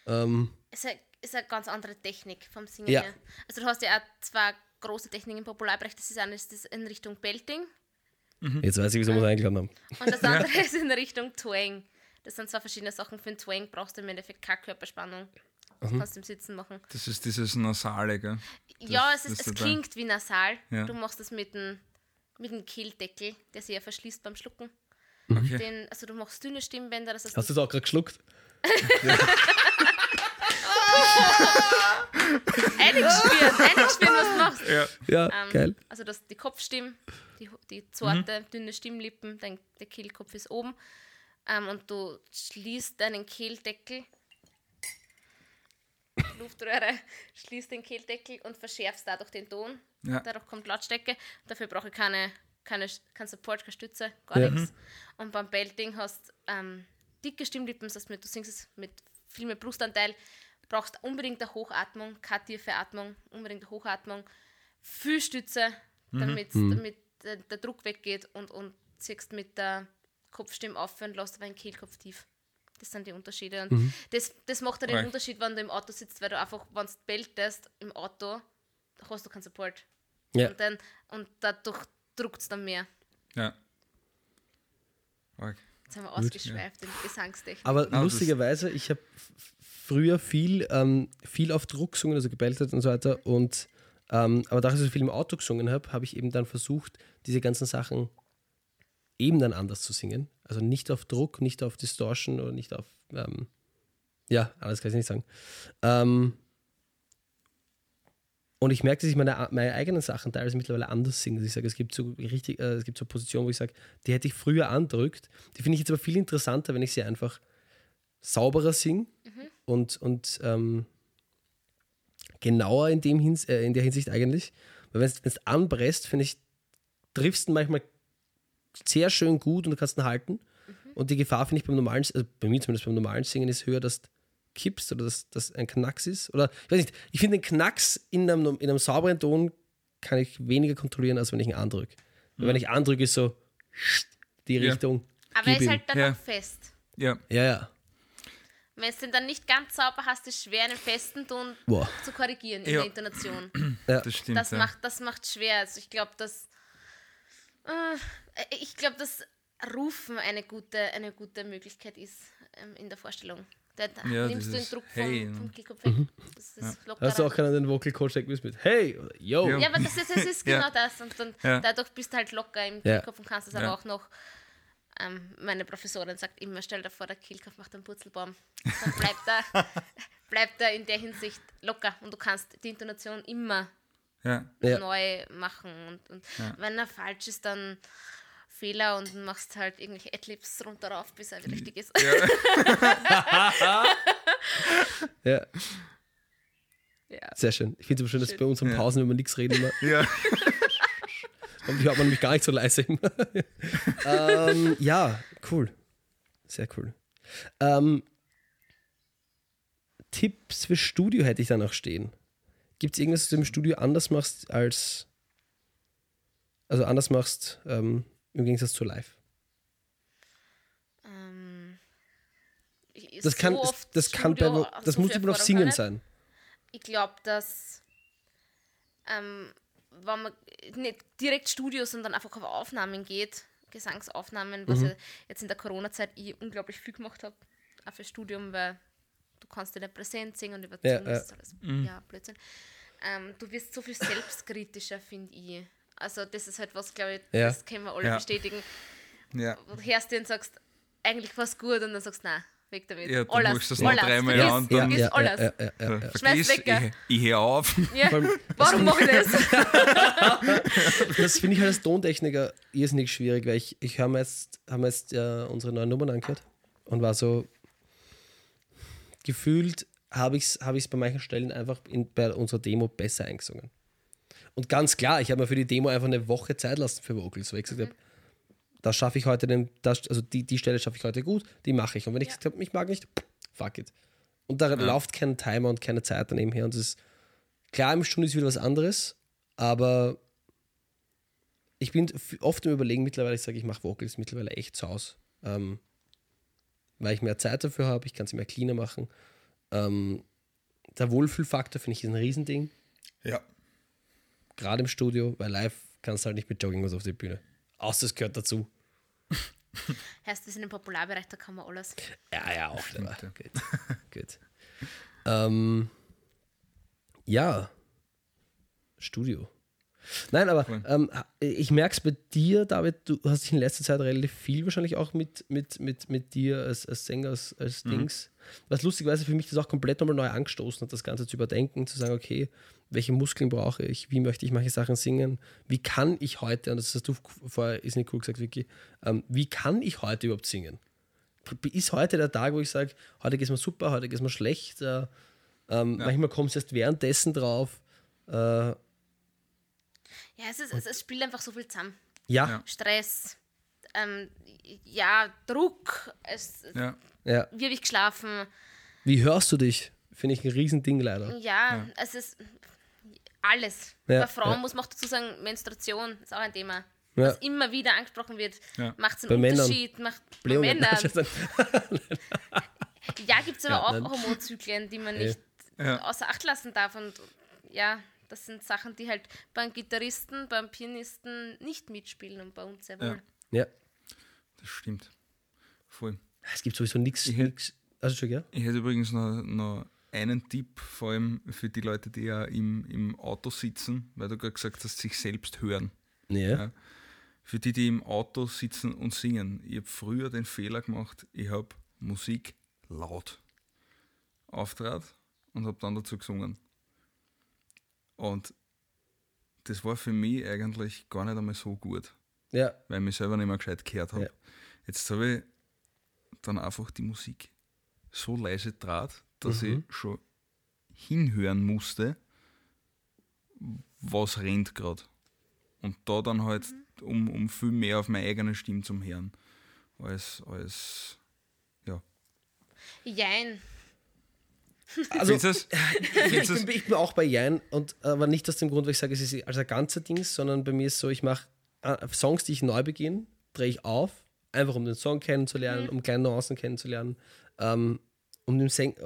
Ähm, Es ist eine, ist eine ganz andere Technik vom Singen Ja. her. Also du hast ja auch zwei große Techniken im Popularbereich. Das ist eine ist das in Richtung Belting Jetzt weiß ich, wieso wir uns eingeladen haben. und das andere ist in Richtung Twang. Das sind zwei verschiedene Sachen. Für den Twang brauchst du im Endeffekt keine Körperspannung. Das Mhm. kannst du im Sitzen machen. Das ist dieses Nasale, gell? ja, Das- es, ist, das es ist da- klingt wie nasal. Ja. Du machst das mit dem mit dem Kehldeckel, der sich ja verschließt beim Schlucken. Okay. Den, also du machst dünne Stimmbänder, das heißt, Hast du es auch gerade geschluckt? eingeschwirren, eingeschwirren, was du machst. Ja. Ja, Ähm, geil. Also das, die Kopfstimme, die, die zarte, dünne Stimmlippen, dein, der Kehlkopf ist oben. Ähm, und du schließt deinen Kehldeckel, Luftröhre, schließt den Kehldeckel und verschärfst dadurch den Ton. Ja. Dadurch kommt Lautstärke. Dafür brauche ich keine, keine, kein Support, keine Stütze, gar Ja. nichts. Und beim Belting hast ähm, dicke Stimmlippen, das heißt, mit- du singst es mit viel mehr Brustanteil, brauchst unbedingt eine Hochatmung, keine tiefe Atmung, unbedingt eine Hochatmung, viel Stütze, damit, damit der, der Druck weggeht und, und ziehst mit der Kopfstimme auf und lässt aber den Kehlkopf tief. Das sind die Unterschiede. Und das, das macht ja den Right. Unterschied, wenn du im Auto sitzt, weil du einfach, wenn du beltest im Auto, hast du keinen Support. Ja. Und, dann, und dadurch druckt es dann mehr. Ja. Arg. Jetzt haben wir ausgeschweift in die Gesangstechnik. Aber das- lustigerweise, ich habe früher viel, ähm, viel auf Druck gesungen, also gebeltet und so weiter. Und, ähm, aber da ich so viel im Auto gesungen habe, habe ich eben dann versucht, diese ganzen Sachen eben dann anders zu singen. Also nicht auf Druck, nicht auf Distortion oder nicht auf. Ähm, ja, alles kann ich nicht sagen. Ähm, und ich merke, dass ich meine, meine eigenen Sachen teilweise mittlerweile anders singe. Also ich sage, es gibt so richtig, äh, es gibt so Positionen, wo ich sage, die hätte ich früher andrückt. Die finde ich jetzt aber viel interessanter, wenn ich sie einfach sauberer singe und, und ähm, genauer in, dem Hins äh, in der Hinsicht eigentlich. Weil wenn es anpresst, finde ich, triffst du manchmal sehr schön gut und du kannst ihn halten. Und die Gefahr, finde ich, beim normalen, also bei mir zumindest beim normalen Singen, ist höher, dass du kippst oder dass das ein Knacks ist. Oder ich weiß nicht, ich finde den Knacks in einem, in einem sauberen Ton kann ich weniger kontrollieren, als wenn ich ihn andrücke. Weil Wenn ich andrücke, ist so die Ja. Richtung. Aber er ist ihm. halt dann Ja. noch fest. Ja. Ja, ja. Wenn es den dann nicht ganz sauber hast, ist es schwer, einen festen Ton Boah. zu korrigieren in Ja. der Intonation. Das stimmt. Das ja. macht das macht schwer. Also ich glaube, dass ich glaube, dass Rufen eine gute, eine gute Möglichkeit ist ähm, in der Vorstellung. Da Ja, nimmst du den Druck vom, Hey. vom Kehlkopf weg. Das ist lockerer. Hast du auch keinen den Vocal Coach gewusst mit Hey, oder Yo. Ja. Ja, aber das ist, das ist Ja. genau das. Und dann, Ja. dadurch bist du halt locker im Ja. Kehlkopf und kannst es Ja. aber auch noch. Ähm, meine Professorin sagt immer: Stell dir vor, der Kehlkopf macht einen Purzelbaum. Dann bleibt er, bleibt er in der Hinsicht locker und du kannst die Intonation immer Ja. Ja. neu machen. Und, und wenn er falsch ist, dann Fehler und machst halt irgendwelche Adlibs runter rauf, bis er wieder richtig ist. Ja, Ja. sehr schön. Ich finde es aber schön, dass Schön. bei unseren Ja. Pausen, wenn wir nichts reden, immer, Ja. und die hört man nämlich gar nicht so leise immer. ähm, ja, cool. Sehr cool. Ähm, Tipps für Studio hätte ich da noch stehen. Gibt es irgendwas, was du im Studio anders machst als. Also anders machst ähm, im Gegensatz zu live? Ähm, Das so kann, das, oft das kann bei, Studio, das so muss aber noch Singen sein. Ich glaube, dass ähm, wenn man nicht direkt Studio, sondern einfach auf Aufnahmen geht, Gesangsaufnahmen, was Mhm. ich jetzt in der Corona-Zeit ich unglaublich viel gemacht habe, auch fürs Studium, weil du kannst ja nicht präsent singen und über Ja, ja. ist alles ja, Blödsinn. Ähm, du wirst so viel selbstkritischer, finde ich. Also das ist halt was, glaube ich, Ja. das können wir alle Ja. bestätigen. Ja. Du hörst dir und sagst, eigentlich war es gut und dann sagst du, nein, weg damit. Ja, dann alles, machst du das noch dreimal an, dann- vergiss ja, alles. ja, ja, ja, ja. Vergiss, weg, ja. ich, ich höre auf. Ja. Warum mache ich das? Das finde ich halt als Tontechniker irrsinnig schwierig, weil ich, ich habe mir jetzt, hab mir jetzt äh, unsere neuen Nummern angehört und war so gefühlt, habe ich es hab ich's bei manchen Stellen einfach in, bei unserer Demo besser eingesungen. Und ganz klar, ich habe mir für die Demo einfach eine Woche Zeit lassen für Vocals, weil ich gesagt habe, das schaffe ich heute, den, das, also die, die Stelle schaffe ich heute gut, die mache ich. Und wenn ich Ja. gesagt habe, ich mag nicht, fuck it. Und da läuft kein Timer und keine Zeit daneben her. Und das ist klar, im Studio ist wieder was anderes, aber ich bin oft im Überlegen mittlerweile, ich sage, ich mache Vocals mittlerweile echt zu Hause. Ähm, weil ich mehr Zeit dafür habe, ich kann sie mehr cleaner machen. Ähm, der Wohlfühlfaktor finde ich ist ein Riesending, Ja. gerade im Studio, weil live kannst du halt nicht mit Jogginghose auf die Bühne. Außer es gehört dazu. Heißt das in dem Popularbereich, da kann man alles. Ja, ja, auch. Stimmt, ja. Gut. gut. Ähm, ja, Studio. Nein, aber Cool. ähm, ich merke es bei dir, David, du hast dich in letzter Zeit relativ viel wahrscheinlich auch mit, mit, mit, mit dir als, als Sänger, als, als Dings. Was lustigerweise für mich das auch komplett nochmal neu angestoßen hat, das Ganze zu überdenken, zu sagen, okay, welche Muskeln brauche ich, wie möchte ich manche Sachen singen, wie kann ich heute, und das hast du vorher, ist nicht cool gesagt, Vicky, ähm, wie kann ich heute überhaupt singen? Ist heute der Tag, wo ich sage, heute geht es mir super, heute geht es mir schlecht, äh, ähm, manchmal kommst du erst währenddessen drauf. Äh, Ja, es, ist, es, es spielt einfach so viel zusammen. ja, Ja. Stress, ähm, ja, Druck, es, Ja. ja. wie habe ich geschlafen? Wie hörst du dich? Finde ich ein Riesending leider. Ja, es ist alles. Ja, Bei Frauen ja. muss man auch dazu sagen, Menstruation ist auch ein Thema. Ja. Was immer wieder angesprochen wird. Ja. Macht es Bei einen Männern. Unterschied? Macht, bei. Männern. Ja, gibt es aber Ja, auch nein. Hormonzyklen, die man nicht Ja. außer Acht lassen darf. Und ja, das sind Sachen, die halt beim Gitarristen, beim Pianisten nicht mitspielen und bei uns sehr wohl. ja. Das stimmt. Voll. Es gibt sowieso nichts. Also schon, ja? Ich hätte übrigens noch, noch einen Tipp, vor allem für die Leute, die ja im, im Auto sitzen, weil du gerade gesagt hast, sich selbst hören. Ja. Ja. Für die, die im Auto sitzen und singen. Ich habe früher den Fehler gemacht, ich habe Musik laut auftrat und habe dann dazu gesungen. Und das war für mich eigentlich gar nicht einmal so gut, Ja. weil ich mich selber nicht mehr gescheit gehört habe. Ja. Jetzt habe ich dann einfach die Musik so leise draht, dass Mhm. ich schon hinhören musste, was rennt gerade. Und da dann halt um, um viel mehr auf meine eigene Stimme zum Hören. Als, als ja. Jein. Also, Findest du's? ich, bin, ich bin auch bei Jan, und, aber nicht aus dem Grund, weil ich sage, es ist als ein ganzer Dings, sondern bei mir ist so, ich mache äh, Songs, die ich neu beginne, drehe ich auf, einfach um den Song kennenzulernen, um kleine Nuancen kennenzulernen, ähm, um,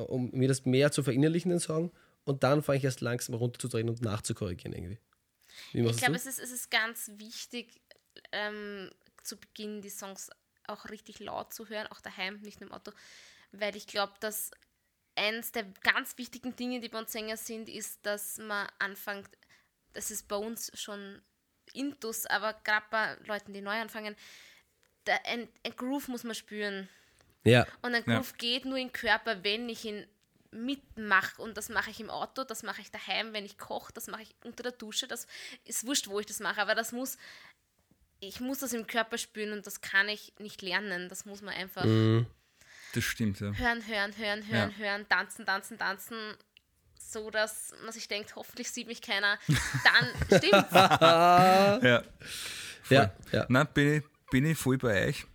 um mir das mehr zu verinnerlichen, den Song, und dann fange ich erst langsam runterzudrehen und nachzukorrigieren irgendwie. Wie Ich glaube, es ist, es ist ganz wichtig, ähm, zu Beginn die Songs auch richtig laut zu hören, auch daheim, nicht nur im Auto, weil ich glaube, dass eins der ganz wichtigen Dinge, die bei uns Sänger sind, ist, dass man anfängt, das ist bei uns schon Intus, aber gerade bei Leuten, die neu anfangen, da ein, ein Groove muss man spüren. Ja, Und ein Ja. Groove geht nur im Körper, wenn ich ihn mitmache. Und das mache ich im Auto, das mache ich daheim, wenn ich koche, das mache ich unter der Dusche. Das ist wurscht, wo ich das mache, aber das muss, ich muss das im Körper spüren und das kann ich nicht lernen. Das muss man einfach Das stimmt, ja. hören, hören, hören, hören, Ja. hören, tanzen, tanzen, tanzen. So dass man sich denkt, hoffentlich sieht mich keiner. Dann stimmt's. Ja. ja, ja. Nein, bin ich, bin ich voll bei euch.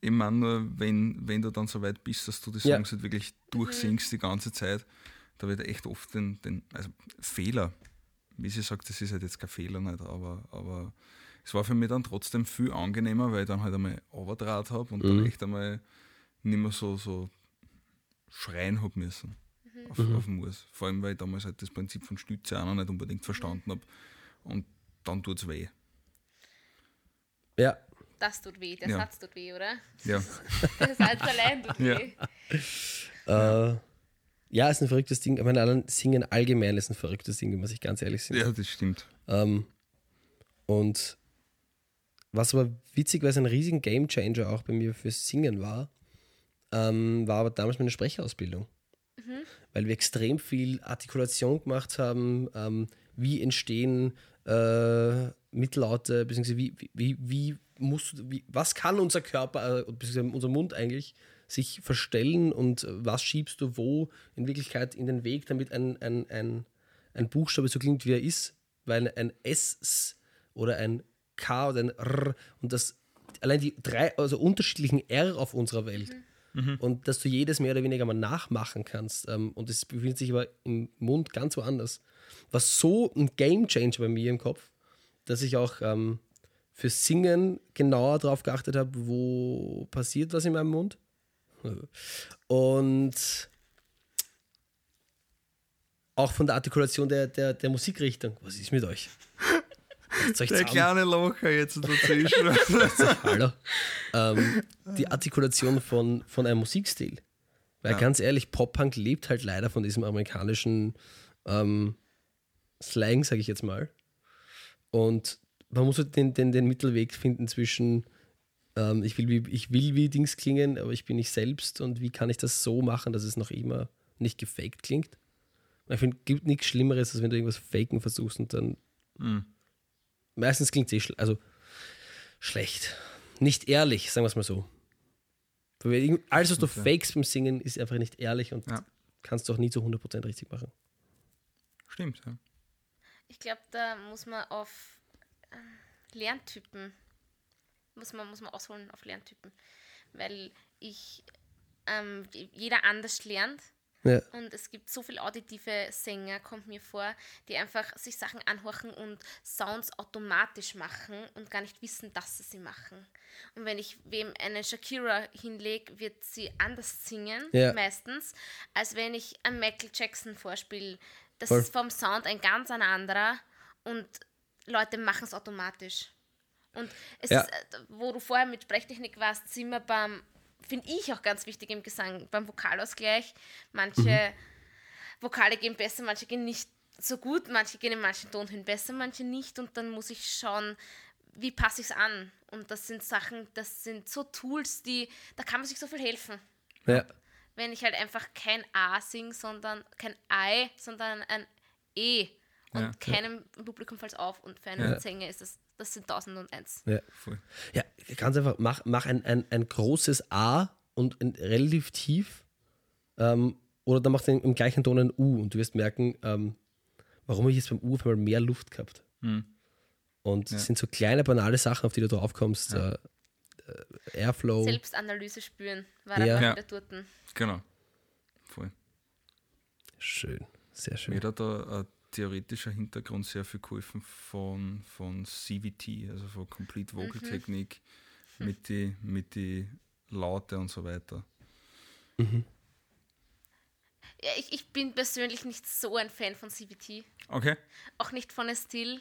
Ich meine nur, wenn, wenn du dann so weit bist, dass du die Ja. Songs halt wirklich durchsingst die ganze Zeit, da wird echt oft den, den also Fehler, wie sie sagt, das ist halt jetzt kein Fehler nicht, aber, aber es war für mich dann trotzdem viel angenehmer, weil ich dann halt einmal overdraht habe und dann echt einmal nicht mehr so, so schreien habe müssen auf, auf Muss. Vor allem, weil ich damals halt das Prinzip von Stütze auch noch nicht unbedingt verstanden habe. Und dann tut es weh. ja. Das tut weh, der Ja. Satz tut weh, oder? Ja. Der Satz allein tut Ja. weh. Äh, ja, ist ein verrücktes Ding. Ich meine, allein Singen allgemein ist ein verrücktes Ding, wenn man sich ganz ehrlich sind. ja, das stimmt. Ähm, und was aber witzig, weil es ein riesigen Gamechanger auch bei mir fürs Singen war, ähm, war aber damals meine Sprecherausbildung. Weil wir extrem viel Artikulation gemacht haben, ähm, wie entstehen äh, Mittellaute, beziehungsweise wie, wie, wie, muss, wie, was kann unser Körper, äh, beziehungsweise unser Mund eigentlich sich verstellen und was schiebst du wo in Wirklichkeit in den Weg, damit ein, ein, ein, ein Buchstabe so klingt, wie er ist, weil ein S oder ein K oder ein R und das allein die drei also unterschiedlichen R auf unserer Welt und dass du jedes mehr oder weniger mal nachmachen kannst ähm, und es befindet sich aber im Mund ganz woanders. War so ein Game Changer bei mir im Kopf, dass ich auch ähm, für Singen genauer darauf geachtet habe, wo passiert was in meinem Mund. Und auch von der Artikulation der, der, der Musikrichtung. Was ist mit euch? Der zusammen. kleine Locher jetzt dazwischen. Hallo. Ähm, die Artikulation von, von einem Musikstil. Weil Ja. ganz ehrlich, Pop-Punk lebt halt leider von diesem amerikanischen ähm, Slang, sage ich jetzt mal. Und man muss halt den, den, den Mittelweg finden zwischen, ähm, ich, will wie, ich will wie Dings klingen, aber ich bin nicht selbst und wie kann ich das so machen, dass es noch immer nicht gefaked klingt. Ich finde, es gibt nichts Schlimmeres, als wenn du irgendwas faken versuchst und dann. Mhm. Meistens klingt es eh schl also schlecht. Nicht ehrlich, sagen wir es mal so. Alles, was du ja. fakes beim Singen, ist einfach nicht ehrlich und Ja. kannst du auch nie zu 100% richtig machen. Stimmt, ja. Ich glaube, da muss man auf äh, Lerntypen, muss man, muss man ausholen auf Lerntypen. Weil ich, ähm, jeder anders lernt Ja. und es gibt so viele auditive Sänger, kommt mir vor, die einfach sich Sachen anhorchen und Sounds automatisch machen und gar nicht wissen, dass sie sie machen. Und wenn ich wem eine Shakira hinlege, wird sie anders singen, Ja. meistens, als wenn ich einen Michael Jackson vorspiele. Das Voll. ist vom Sound ein ganz ein anderer und Leute machen es automatisch. Und es Ja. ist, äh, wo du vorher mit Sprechtechnik warst, sind wir beim, finde ich auch ganz wichtig im Gesang, beim Vokalausgleich. Manche Mhm. Vokale gehen besser, manche gehen nicht so gut, manche gehen in manchen Tonhöhen besser, manche nicht. Und dann muss ich schauen, wie passe ich es an. Und das sind Sachen, das sind so Tools, die, da kann man sich so viel helfen. Ja. Wenn ich halt einfach kein A singe, sondern kein I, sondern ein E. Und Ja. keinem im Publikum fällt auf. Und für einen Sänger ist das, das sind 1001. Ja. Voll. Ja, ganz einfach, mach, mach ein, ein, ein großes A und ein relativ tief. Ähm, oder dann mach den im gleichen Ton ein U und du wirst merken, ähm, warum ich jetzt beim U auf einmal mehr Luft gehabt. Mhm. Und es sind so kleine, banale Sachen, auf die du drauf kommst. Äh, äh, Airflow. Selbstanalyse spüren, war Ja. Ja. wieder dort. Genau. Voll. Schön, sehr schön. Mir hat da ein theoretischer Hintergrund sehr viel geholfen von, von CVT, also von Complete Vocal Technik mit die, mit die Laute und so weiter. Ja, ich, ich bin persönlich nicht so ein Fan von CVT. Okay. Auch nicht von Stil.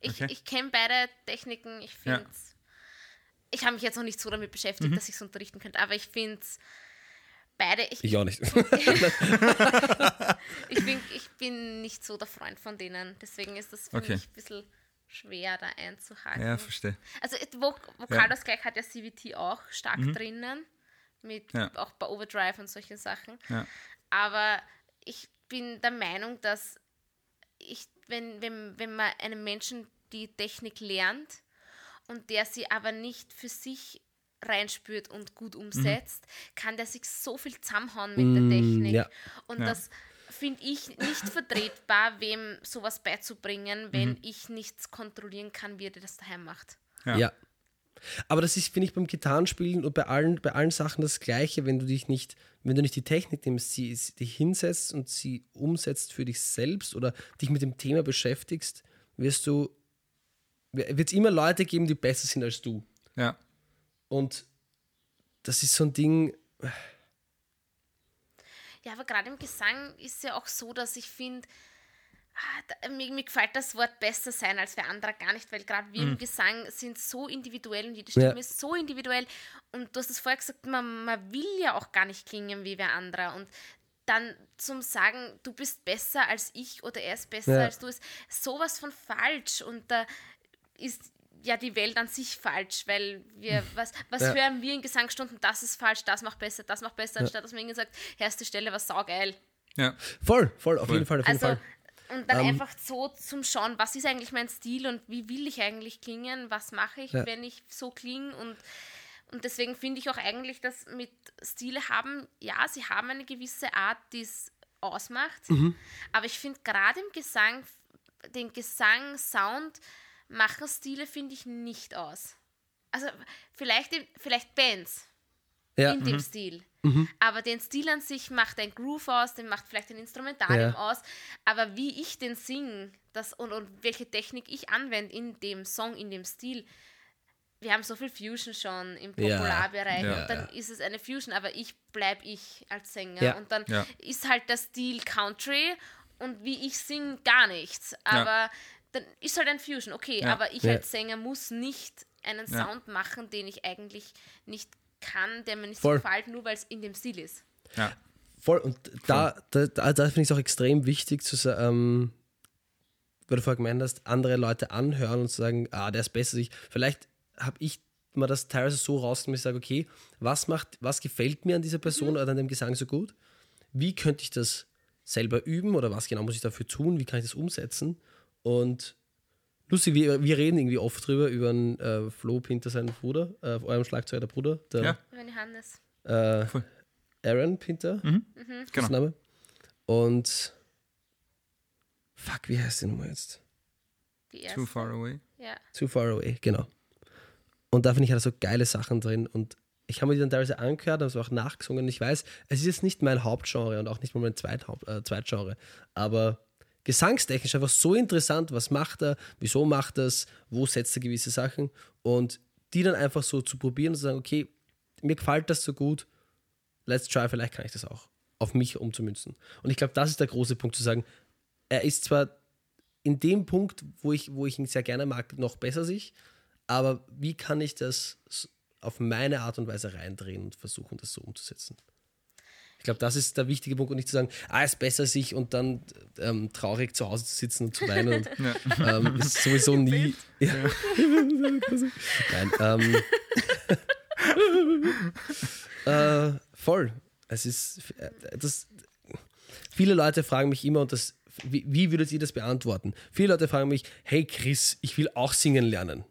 Ich, Okay. ich kenne beide Techniken. Ich Ja. finde Ich habe mich jetzt noch nicht so damit beschäftigt, dass ich es unterrichten könnte, aber ich finde beide. Ich, Ich auch nicht. ich, bin, ich bin nicht so der Freund von denen. Deswegen ist das für Okay. mich ein bisschen schwer, da einzuhaken. Ja, verstehe. Also Vok Vokalausgleich hat ja CVT auch stark drinnen, mit Mhm. Ja. auch bei Overdrive und solchen Sachen. Ja. Aber ich bin der Meinung, dass ich, wenn, wenn, wenn man einem Menschen die Technik lernt und der sie aber nicht für sich reinspürt und gut umsetzt, kann der sich so viel zusammenhauen mit Mm, der Technik. ja. Und Ja. das finde ich nicht vertretbar, wem sowas beizubringen, wenn ich nichts kontrollieren kann, wie er das daheim macht. Ja. Ja. Aber das ist, finde ich, beim Gitarrenspielen und bei allen, bei allen Sachen das Gleiche, wenn du dich nicht, wenn du nicht die Technik nimmst, sie, sie dich hinsetzt und sie umsetzt für dich selbst oder dich mit dem Thema beschäftigst, wirst du, wird es immer Leute geben, die besser sind als du. Ja. Und das ist so ein Ding, Ja, aber gerade im Gesang ist ja auch so, dass ich finde, ah, mir, mir gefällt das Wort besser sein als für andere gar nicht, weil gerade wir im Gesang sind so individuell und jede Stimme Ja. ist so individuell. Und du hast es vorher gesagt, man, man will ja auch gar nicht klingen wie wer anderer. Und dann zum Sagen, du bist besser als ich oder er ist besser Ja. als du, ist sowas von falsch. Und da ist ja die Welt an sich falsch, weil wir, was, was Ja. hören wir in Gesangsstunden, das ist falsch, das macht besser, das macht besser, anstatt dass man irgendwie sagt, erste Stelle war saugeil. Ja. voll, voll, auf Voll. jeden Fall, auf jeden Also, Fall. und dann Ähm, einfach so zum Schauen, was ist eigentlich mein Stil und wie will ich eigentlich klingen, was mache ich, Ja. wenn ich so klinge und und deswegen finde ich auch eigentlich, dass mit Stile haben, ja, sie haben eine gewisse Art, die es ausmacht. Mhm. Aber ich finde gerade im Gesang, den Gesang, Sound machen Stile, finde ich, nicht aus. Also vielleicht, vielleicht Bands Ja, in dem Stil. Aber den Stil an sich macht ein Groove aus, den macht vielleicht ein Instrumentarium Ja. aus. Aber wie ich den singe das, und, und welche Technik ich anwende in dem Song, in dem Stil, wir haben so viel Fusion schon im. Popularbereich Ja. und dann ist es eine Fusion, aber ich bleibe ich als Sänger. Ja. Und dann Ja. ist halt der Stil Country und wie ich singe gar nichts. Aber dann ist halt ein Fusion, okay, Ja. aber ich Ja. als Sänger muss nicht einen Ja. Sound machen, den ich eigentlich nicht kann, der mir nicht Voll. so gefällt, nur weil es in dem Stil ist. Ja. Voll, und da, da, da, da finde ich es auch extrem wichtig zu sagen, ähm, weil du vorher gemeint hast, andere Leute anhören und sagen, ah, der ist besser. Ich, vielleicht habe ich mal das teilweise so rausgenommen, ich sage, okay, was macht, was gefällt mir an dieser Person oder an dem Gesang so gut? Wie könnte ich das selber üben oder was genau muss ich dafür tun? Wie kann ich das umsetzen? Und lustig, wir, wir reden irgendwie oft drüber, über einen äh, Flo Pinter, seinen Bruder, äh, eurem Schlagzeuger, der Bruder, der Ja. Wenn Johannes. äh. Aaron Pinter, Mhm. ist Genau. der Name. Und fuck, wie heißt die Nummer jetzt? Die Too far away. Ja. Too Far Away, genau. Und da finde ich halt so geile Sachen drin und ich habe mir die dann teilweise angehört, habe es auch nachgesungen. Und ich weiß, es ist jetzt nicht mein Hauptgenre und auch nicht mal mein Zweithaupt, äh, Zweitgenre, aber gesangstechnisch einfach so interessant, was macht er, wieso macht er es, wo setzt er gewisse Sachen und die dann einfach so zu probieren und zu sagen, okay, mir gefällt das so gut, let's try, vielleicht kann ich das auch auf mich umzumünzen. Und ich glaube, das ist der große Punkt, zu sagen, er ist zwar in dem Punkt, wo ich, wo ich ihn sehr gerne mag, noch besser sich, aber wie kann ich das auf meine Art und Weise reindrehen und versuchen, das so umzusetzen? Ich glaube, das ist der wichtige Punkt und nicht zu sagen, ah, ist besser sich und dann ähm, traurig zu Hause zu sitzen und zu weinen. Und, ähm, das ist sowieso nie. Ja. Nein, ähm, äh, voll. Es ist äh, das. Viele Leute fragen mich immer und das. Wie, wie würdet ihr das beantworten? Viele Leute fragen mich, hey Chris, ich will auch singen lernen.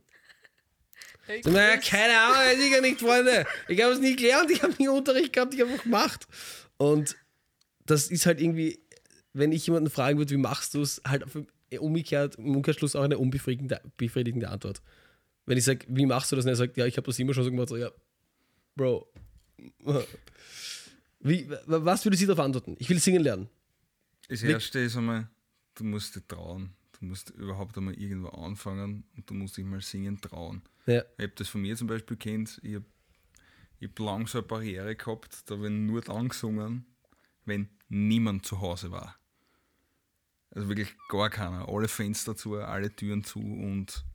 Naja, keine Ahnung, sicher nicht, Freunde. Ich habe es nie gelernt, ich habe nie Unterricht gehabt, ich habe einfach gemacht. Und das ist halt irgendwie, wenn ich jemanden fragen würde, wie machst du es, halt umgekehrt, im Umkehrschluss auch eine unbefriedigende befriedigende Antwort. Wenn ich sage, wie machst du das? Und er sagt, ja, ich habe das immer schon so gemacht, so, ja, Bro. Wie, was würde sie darauf antworten? Ich will singen lernen. Das erste ist einmal, du musst dich trauen. Du musst überhaupt einmal irgendwo anfangen und du musst dich mal singen trauen. Ja, Ich habe das von mir zum Beispiel kennt. Ich habe hab lang so eine Barriere gehabt, da ich nur dann gesungen, wenn niemand zu Hause war. Also wirklich gar keiner. Alle Fenster zu, alle Türen zu und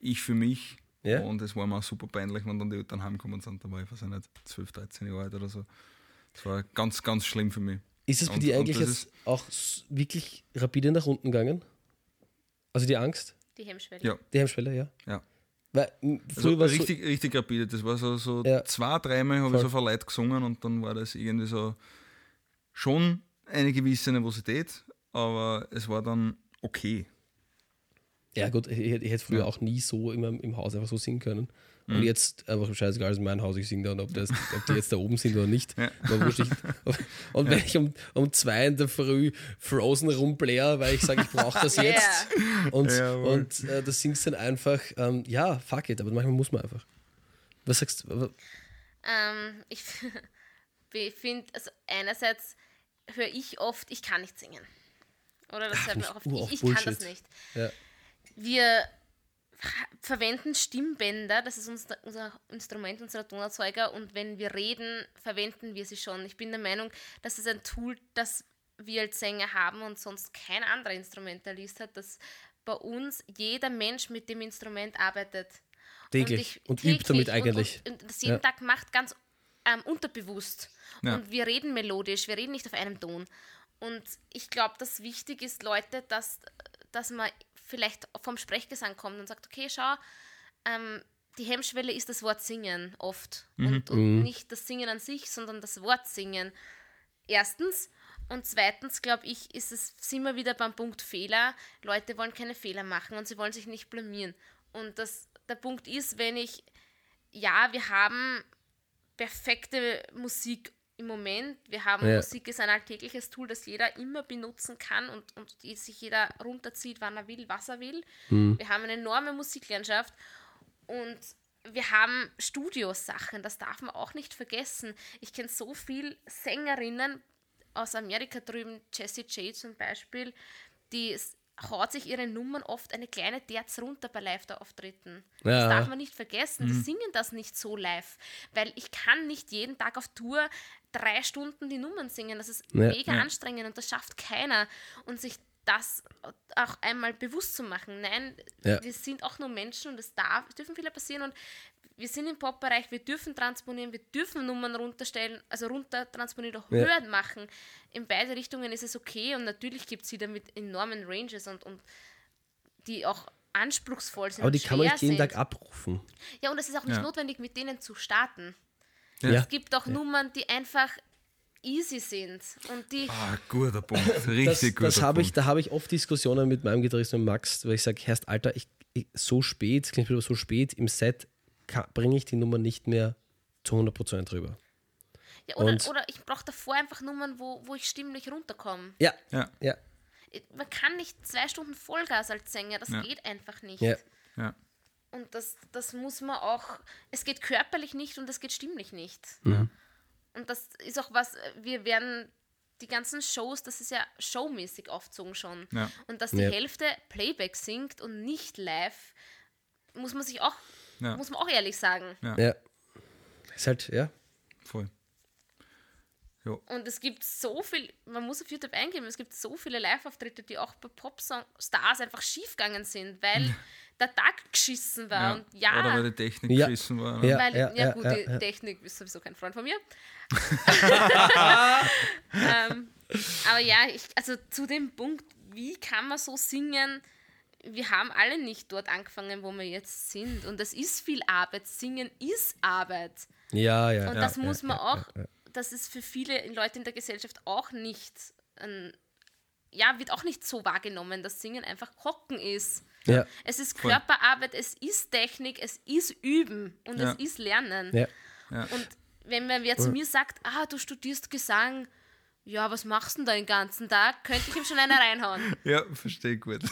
ich für mich. Ja. Und es war mir auch super peinlich, wenn dann die Eltern heimgekommen sind. Da war ich, weiß ich nicht, 12, 13 Jahre alt oder so. Das war ganz, ganz schlimm für mich. Ist es Und- dich und eigentlich jetzt auch wirklich rapide nach unten gegangen? Also die Angst, Die Hemmschwelle. Ja, die Hemmschwelle, ja? ja. Weil Also es so, richtig, richtig rapide. Das war so, so Ja. zwei, dreimal habe ich so vor Leid gesungen und dann war das irgendwie so schon eine gewisse Nervosität, aber es war dann okay. Ja, gut, ich, ich hätte früher Ja. auch nie so immer im Haus einfach so singen können. Und Mhm. jetzt einfach scheißegal, ist mein Haus, ich singe da und ob, das, ob die jetzt da oben sind oder nicht. Ja. Und wenn ich um, um zwei in der Früh Frozen rumbläre, weil ich sage, ich brauche das Yeah. jetzt. Und, Jawohl. und äh, das singst dann einfach, ähm, ja, fuck it, aber manchmal muss man einfach. Was sagst du? Ähm, ich finde, also einerseits höre ich oft, ich kann nicht singen. Oder das Ach, hört man auch oft. Ich, ich kann das nicht. Ja. Wir verwenden Stimmbänder, das ist unser, unser Instrument, unser Tonerzeuger, und wenn wir reden, verwenden wir sie schon. Ich bin der Meinung, das ist ein Tool, das wir als Sänger haben und sonst kein anderer Instrumentalist hat, dass bei uns jeder Mensch mit dem Instrument arbeitet. Täglich. ich- Und übt damit eigentlich. Und, und, und das jeden Ja. Tag macht, ganz ähm, unterbewusst. Ja. Und wir reden melodisch, wir reden nicht auf einem Ton. Und ich glaube, dass wichtig ist, Leute, dass, dass man vielleicht vom Sprechgesang kommt und sagt, okay, schau, ähm, die Hemmschwelle ist das Wort Singen oft. Und, und nicht das Singen an sich, sondern das Wort Singen. Erstens. Und zweitens, glaube ich, ist es, sind wir wieder beim Punkt Fehler. Leute wollen keine Fehler machen und sie wollen sich nicht blamieren. Und das, der Punkt ist, wenn ich, ja, wir haben perfekte Musik im Moment. Wir haben Ja. Musik ist ein alltägliches Tool, das jeder immer benutzen kann und, und die sich jeder runterzieht, wann er will, was er will. Wir haben eine enorme Musiklandschaft und wir haben Studiosachen, das darf man auch nicht vergessen. Ich kenne so viele Sängerinnen aus Amerika drüben, Jessie J zum Beispiel, die haut sich ihre Nummern oft eine kleine Terz runter bei Live-Auftritten. Ja. Das darf man nicht vergessen. Die singen das nicht so live, weil ich kann nicht jeden Tag auf Tour drei Stunden die Nummern singen. Das ist Ja. mega anstrengend und das schafft keiner. Und sich das auch einmal bewusst zu machen. Nein, Ja. wir sind auch nur Menschen und es darf, es dürfen Fehler passieren und wir sind im Pop-Bereich, wir dürfen transponieren, wir dürfen Nummern runterstellen, also runter transponieren oder Ja. höher machen. In beide Richtungen ist es okay und natürlich gibt es sie mit enormen Ranges und, und die auch anspruchsvoll sind. Aber die kann man nicht jeden sind. Tag abrufen. Ja, und es ist auch nicht Ja. notwendig, mit denen zu starten. Ja. Ja. Es gibt auch Nummern, die einfach easy sind und die Ah, guter Punkt. Richtig Das, guter das habe ich, Punkt. da habe ich oft Diskussionen mit meinem Gitarristen mit Max, weil ich sage, Herrst, Alter, ich, ich, so spät, klingt wieder so spät im Set, bringe ich die Nummer nicht mehr zu 100% rüber. ja, oder, und- oder ich brauche davor einfach Nummern, wo, wo ich stimmlich runterkomme. Ja, Ja, ja, Man kann nicht zwei Stunden Vollgas als Sänger, das Ja. geht einfach nicht. ja. ja. Und das, das muss man auch, es geht körperlich nicht und es geht stimmlich nicht. Mhm. Und das ist auch was, wir werden die ganzen Shows, das ist ja showmäßig aufgezogen schon. Ja. Und dass die Ja. Hälfte Playback singt und nicht live, muss man sich auch, Ja. muss man auch ehrlich sagen. ja. Ist halt, ja. Voll. Ja. Und es gibt so viel, man muss auf YouTube eingeben, es gibt so viele Live-Auftritte, die auch bei Popstars einfach schiefgegangen sind, weil der Tag geschissen war. ja. Und ja, Oder weil die Technik Ja. geschissen war. Ja. weil, ja, gut, die ja. Technik ist sowieso kein Freund von mir. ähm, aber ja, ich, also zu dem Punkt, wie kann man so singen? Wir haben alle nicht dort angefangen, wo wir jetzt sind. Und es ist viel Arbeit. Singen ist Arbeit. Ja, ja. Und ja, das ja, muss man ja, auch, ja, ja. das ist für viele Leute in der Gesellschaft auch nicht, ein, ja, wird auch nicht so wahrgenommen, dass Singen einfach Hocken ist. Ja, Es ist Voll. Körperarbeit, es ist Technik, es ist Üben und Ja. es ist Lernen. ja. Und wenn man wer zu mir sagt, ah, du studierst Gesang, ja, was machst du denn da den ganzen Tag? Könnte ich ihm schon eine reinhauen. Ja, verstehe gut.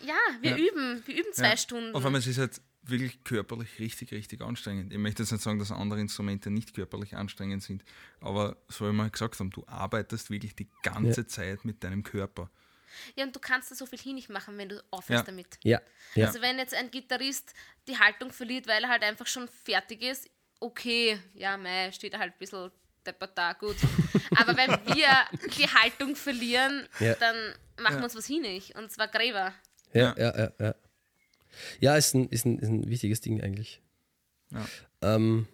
Ja, wir üben, wir üben zwei Ja. Stunden. Auf einmal ist es halt wirklich körperlich richtig, richtig anstrengend. Ich möchte jetzt nicht sagen, dass andere Instrumente nicht körperlich anstrengend sind, aber so wie wir halt gesagt haben, du arbeitest wirklich die ganze Zeit mit deinem Körper. Ja, und du kannst da so viel hin nicht machen, wenn du aufhörst Ja. damit. Ja, ja. Also wenn jetzt ein Gitarrist die Haltung verliert, weil er halt einfach schon fertig ist, okay, ja, mei, steht er halt ein bisschen deppert da, gut. Aber wenn wir die Haltung verlieren, Ja. dann machen wir uns was hinig. Und zwar Gräber. Ja, ja, ja, ja. Ja, ist ein, ist ein, ist ein wichtiges Ding eigentlich. Ja. Ähm,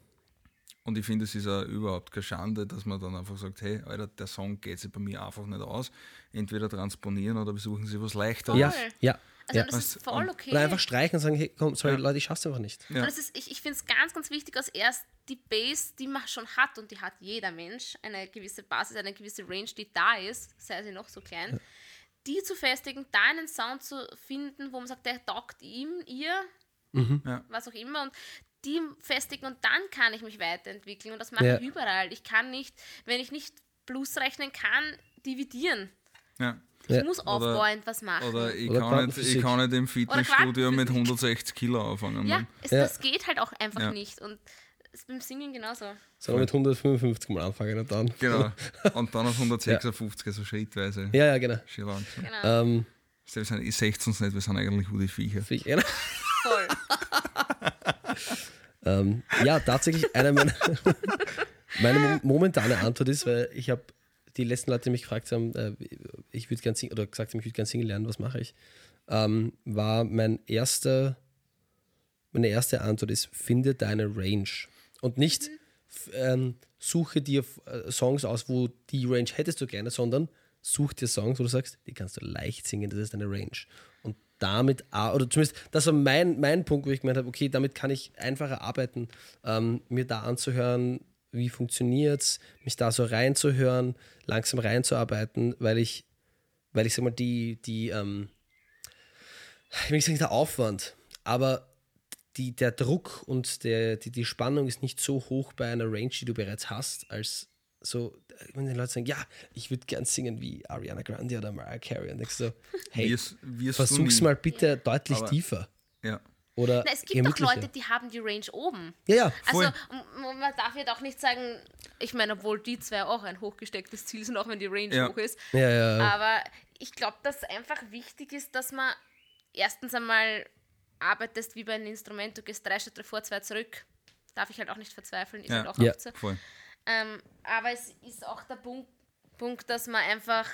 Und ich finde, es ist auch überhaupt keine Schande, dass man dann einfach sagt, hey, Alter, der Song geht sich bei mir einfach nicht aus. Entweder transponieren oder besuchen Sie was leichteres. ja, ja. Also ja. das ist Was- voll okay. Oder einfach streichen und sagen, hey, komm, sorry, Ja. Leute, ich schaff's einfach nicht. Ja. Ist, ich, ich finde es ganz, ganz wichtig, als erst die Bass, die man schon hat und die hat jeder Mensch, eine gewisse Basis, eine gewisse Range, die da ist, sei sie noch so klein, die zu festigen, da einen Sound zu finden, wo man sagt, der taugt ihm, ihr, Ja. was auch immer und die festigen und dann kann ich mich weiterentwickeln und das mache Ja. ich überall. Ich kann nicht, wenn ich nicht Plus rechnen kann, dividieren. Ja. Ich Ja. muss Oder- aufbauend was machen. Oder ich, Oder kann nicht, ich kann nicht im Fitnessstudio mit Quantenphysik. 160 Kilo anfangen. ja, es, Ja. das geht halt auch einfach Ja. nicht und ist beim Singen genauso. Sondern mit 155 mal anfangen und dann. Genau. Und dann auf 156, also schrittweise. Ja, ja, genau. Schön langsam. Genau. Ähm, Wir sind, ich sehe uns nicht, wir sind eigentlich wo die Viecher. ich, genau. Voll. Ähm, ja, tatsächlich eine meiner meine mo- momentane Antwort ist, weil ich habe die letzten Leute, die mich gefragt haben, äh, ich würde gerne singen oder gesagt haben, ich würde gerne singen lernen, was mache ich, ähm, war mein erster, meine erste Antwort ist, finde deine Range. Und nicht ähm, suche dir äh, Songs aus, wo die Range hättest du gerne, sondern such dir Songs, wo du sagst, die kannst du leicht singen, das ist deine Range. Und damit, oder zumindest, das war mein, mein Punkt, wo ich gemeint habe, okay, damit kann ich einfacher arbeiten, ähm, mir da anzuhören, wie funktioniert es, mich da so reinzuhören, langsam reinzuarbeiten, weil ich, weil ich sag mal, die, die, ähm, ich will nicht sagen, der Aufwand, aber die, der Druck und der, die, die Spannung ist nicht so hoch bei einer Range, die du bereits hast, als so, wenn die Leute sagen, ja, ich würde gern singen wie Ariana Grande oder Mariah Carey und denkst so, hey, wirst du versuch's mal bitte deutlich Aber- tiefer. Ja. Oder Na, es gibt auch gemütlicher. Leute, die haben die Range oben. Ja, ja, Voll. Also man darf jetzt auch nicht sagen, ich meine, obwohl die zwei auch ein hochgestecktes Ziel sind, auch wenn die Range Ja. hoch ist. ja, ja, ja. Aber ich glaube, dass einfach wichtig ist, dass man erstens einmal arbeitest wie bei einem Instrument, du gehst drei Schritte vor, zwei zurück. Darf ich halt auch nicht verzweifeln, ist Ja. halt auch Ja. oft so. Voll. Ähm, aber es ist auch der Punkt, Punkt, dass man einfach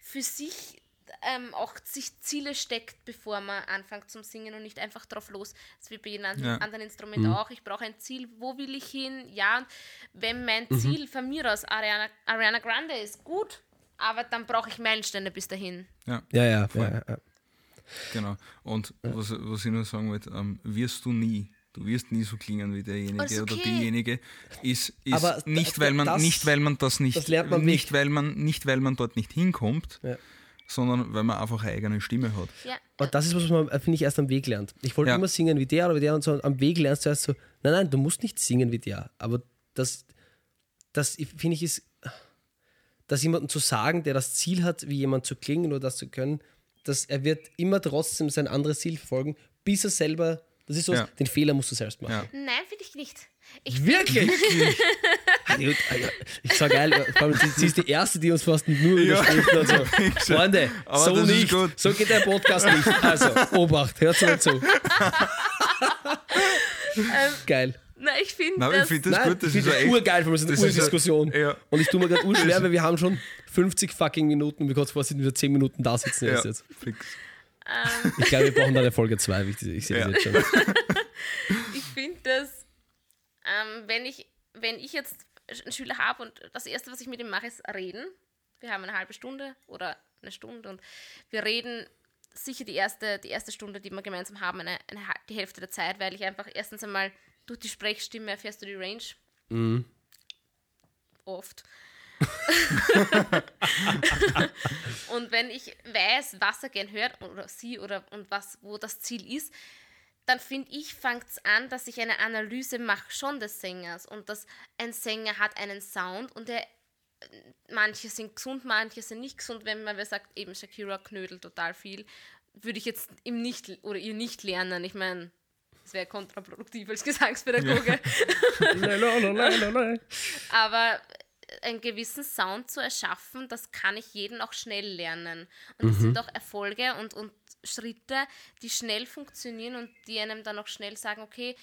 für sich ähm, auch sich Ziele steckt, bevor man anfängt zum Singen und nicht einfach drauf los. Das ist wie bei jedem anderen, Ja. anderen Instrument Mhm. auch. Ich brauche ein Ziel, wo will ich hin? Ja, und wenn mein Mhm. Ziel von mir aus Ariana, Ariana Grande ist, gut, aber dann brauche ich Meilensteine bis dahin. Ja, Ja, ja, Voll. ja, ja, ja. Genau. Und was, was ich nur sagen wollte, ähm, wirst du nie. Du wirst nie so klingen wie derjenige Ist oder okay. diejenige. Ist, ist Aber nicht, weil man, das- nicht, weil man das nicht, das lernt man nicht, nicht. weil man, nicht, weil man dort nicht hinkommt, Ja. sondern weil man einfach eine eigene Stimme hat. Ja, Und das ist was, was man, äh, finde ich, erst am Weg lernt. Ich wollte Ja. immer singen wie der oder wie der und so. Am Weg lernst du erst so, nein, nein, du musst nicht singen wie der. Aber das, das finde ich, ist, das jemandem zu sagen, der das Ziel hat, wie jemand zu klingen oder das zu können, dass er wird immer trotzdem sein anderes Ziel verfolgen, bis er selber, das ist so, Ja. den Fehler musst du selbst machen. Ja. nein, finde ich nicht. Ich Wirklich? Ah, ah, ja, ich sag geil, sie, sie ist die Erste, die uns fast nur widerspricht und so. Freunde, Aber so nicht. gut. So geht der Podcast nicht. Also, Obacht, hört mal zu. geil. Nein, ich finde Nein, ich das. finde das Nein, gut, das ich ist das echt. urgeil, weil wir sind das eine Urdiskussion. ja. Und ich tue mir gerade urschwer, weil wir haben schon 50 fucking Minuten und wir kurz vor sind wieder 10 Minuten da sitzen Ja, jetzt. fix. Ich glaube, wir brauchen dann eine Folge 2, ich, ich sehe Ja. das jetzt schon. Ich finde das, ähm, wenn, ich, wenn ich jetzt einen Schüler habe und das Erste, was ich mit ihm mache, ist reden. Wir haben eine halbe Stunde oder eine Stunde und wir reden sicher die erste, die erste Stunde, die wir gemeinsam haben, eine, eine, die Hälfte der Zeit, weil ich einfach erstens einmal durch die Sprechstimme erfährst du die Range. Oft. und wenn ich weiß, was er gern hört oder sie oder und was, wo das Ziel ist, dann finde ich, fängt es an, dass ich eine Analyse mache schon des Sängers und dass ein Sänger hat einen Sound und er manche sind gesund, manche sind nicht gesund. Wenn man sagt, eben Shakira knödelt total viel, würde ich jetzt ihm nicht oder ihr nicht lernen. Ich meine, das wäre kontraproduktiv als Gesangspädagoge. Aber einen gewissen Sound zu erschaffen, das kann ich jeden auch schnell lernen. Und das sind auch Erfolge und, und Schritte, die schnell funktionieren und die einem dann auch schnell sagen, okay,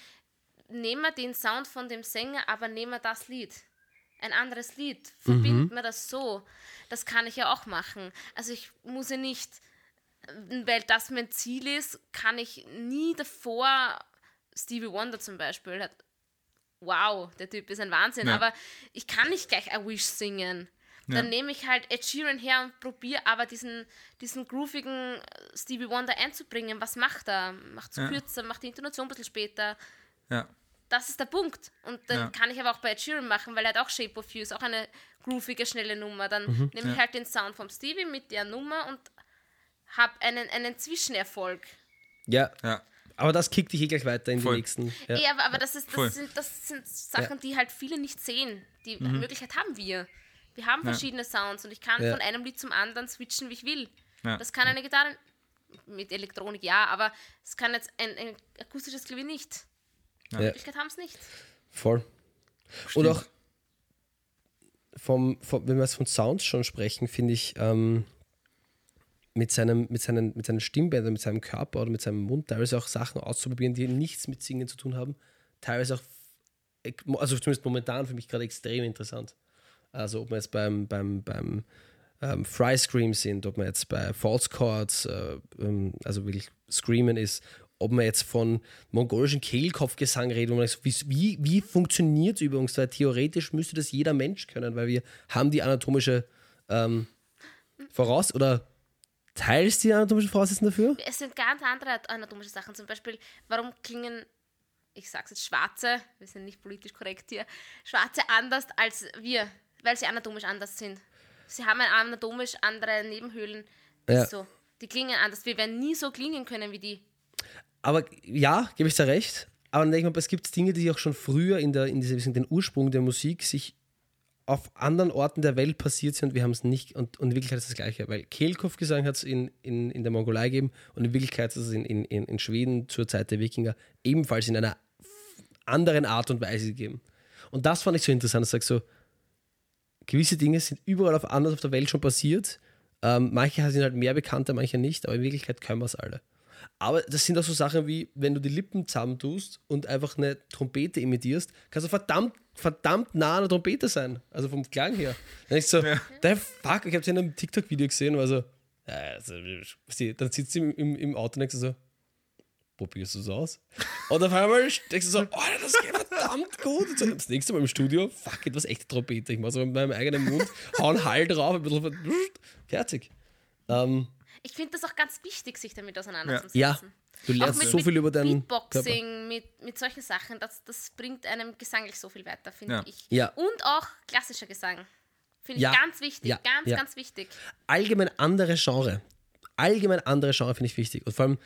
nehmen wir den Sound von dem Sänger, aber nehmen wir das Lied. Ein anderes Lied. Verbinden wir das so. Das kann ich ja auch machen. Also ich muss ja nicht, weil das mein Ziel ist, kann ich nie davor, Stevie Wonder zum Beispiel, hat wow, der Typ ist ein Wahnsinn, Ja. aber ich kann nicht gleich I Wish singen. Dann Ja. nehme ich halt Ed Sheeran her und probiere aber diesen, diesen groovigen äh, Stevie Wonder einzubringen. Was macht er? Macht es Ja. kürzer, macht die Intonation ein bisschen später. Ja. Das ist der Punkt. Und dann Ja. kann ich aber auch bei Ed Sheeran machen, weil er hat auch Shape of You, ist auch eine groovige, schnelle Nummer. Dann nehme ich Ja. halt den Sound vom Stevie mit der Nummer und habe einen, einen Zwischenerfolg. Ja, Ja. Aber das kickt dich eh gleich weiter in Voll. die nächsten. Ja. Ja, aber, aber das, ist, das, sind, das sind Sachen, die halt viele nicht sehen. Die Möglichkeit haben wir. Wir haben Ja. verschiedene Sounds und ich kann Ja. von einem Lied zum anderen switchen, wie ich will. Ja. Das kann eine Gitarre mit Elektronik, ja, aber es kann jetzt ein, ein akustisches Klavier nicht. Die Ja. Möglichkeit haben es nicht. Voll. Und auch vom, vom, wenn wir jetzt von Sounds schon sprechen, finde ich, ähm, mit, seinem, mit, seinen, mit seinen Stimmbändern, mit seinem Körper oder mit seinem Mund teilweise auch Sachen auszuprobieren, die nichts mit Singen zu tun haben. Teilweise auch, also zumindest momentan für mich gerade extrem interessant. Also ob wir jetzt beim, beim, beim ähm, Fry Scream sind, ob wir jetzt bei False Chords, äh, ähm, also wirklich Screamen ist, ob man jetzt von mongolischen Kehlkopfgesang redet, wo man sagt, wie, wie, funktioniert? Weil theoretisch müsste das jeder Mensch können, weil wir haben die anatomische ähm, Voraus- oder teils die anatomischen Voraussetzungen dafür? Es sind ganz andere anatomische Sachen. Zum Beispiel, warum klingen, ich sag's jetzt, Schwarze, wir sind nicht politisch korrekt hier, Schwarze anders als wir, weil sie anatomisch anders sind. Sie haben anatomisch andere Nebenhöhlen. Ja. so. Die klingen anders. Wir werden nie so klingen können wie die. Aber ja, gebe ich da recht. Aber dann denke ich mal, es gibt Dinge, die auch schon früher in, der, in diesem, den Ursprung der Musik sich auf anderen Orten der Welt passiert sind wir haben es nicht. Und, und in Wirklichkeit ist das Gleiche, weil Kehlkopfgesang hat es in, in, in der Mongolei gegeben und in Wirklichkeit ist es in, in, in Schweden zur Zeit der Wikinger ebenfalls in einer anderen Art und Weise gegeben. Und das fand ich so interessant. Ich sage so, gewisse Dinge sind überall auf anders auf der Welt schon passiert. Ähm, manche sind halt mehr bekannter, manche nicht, aber in Wirklichkeit können wir es alle. Aber das sind auch so Sachen wie, wenn du die Lippen zusammentust und einfach eine Trompete imitierst, kannst du verdammt, verdammt nah an der Trompete sein. Also vom Klang her. Dann ich so, der fuck, ich habe es in einem TikTok-Video gesehen, also Ja, also, sie, dann sitzt sie im, im, Auto und denkt sie so, probierst du es aus? Und auf einmal denkst du so, oh, das geht verdammt gut. Und so, das nächste Mal im Studio, fuck it, was echte Trompete. Ich mach so mit meinem eigenen Mund, hau einen Hall drauf, ein bisschen fertig. Ähm, Ich finde das auch ganz wichtig, sich damit auseinanderzusetzen. ja, du lernst mit, so mit viel über deinen Körper. Beatboxing, mit, mit solchen Sachen, das, das bringt einem gesanglich so viel weiter, finde Ja. ich. Ja. Und auch klassischer Gesang. Finde Ja. ich ganz wichtig, Ja. ganz, Ja. ganz wichtig. allgemein andere Genre. Allgemein andere Genre finde ich wichtig. Und vor allem,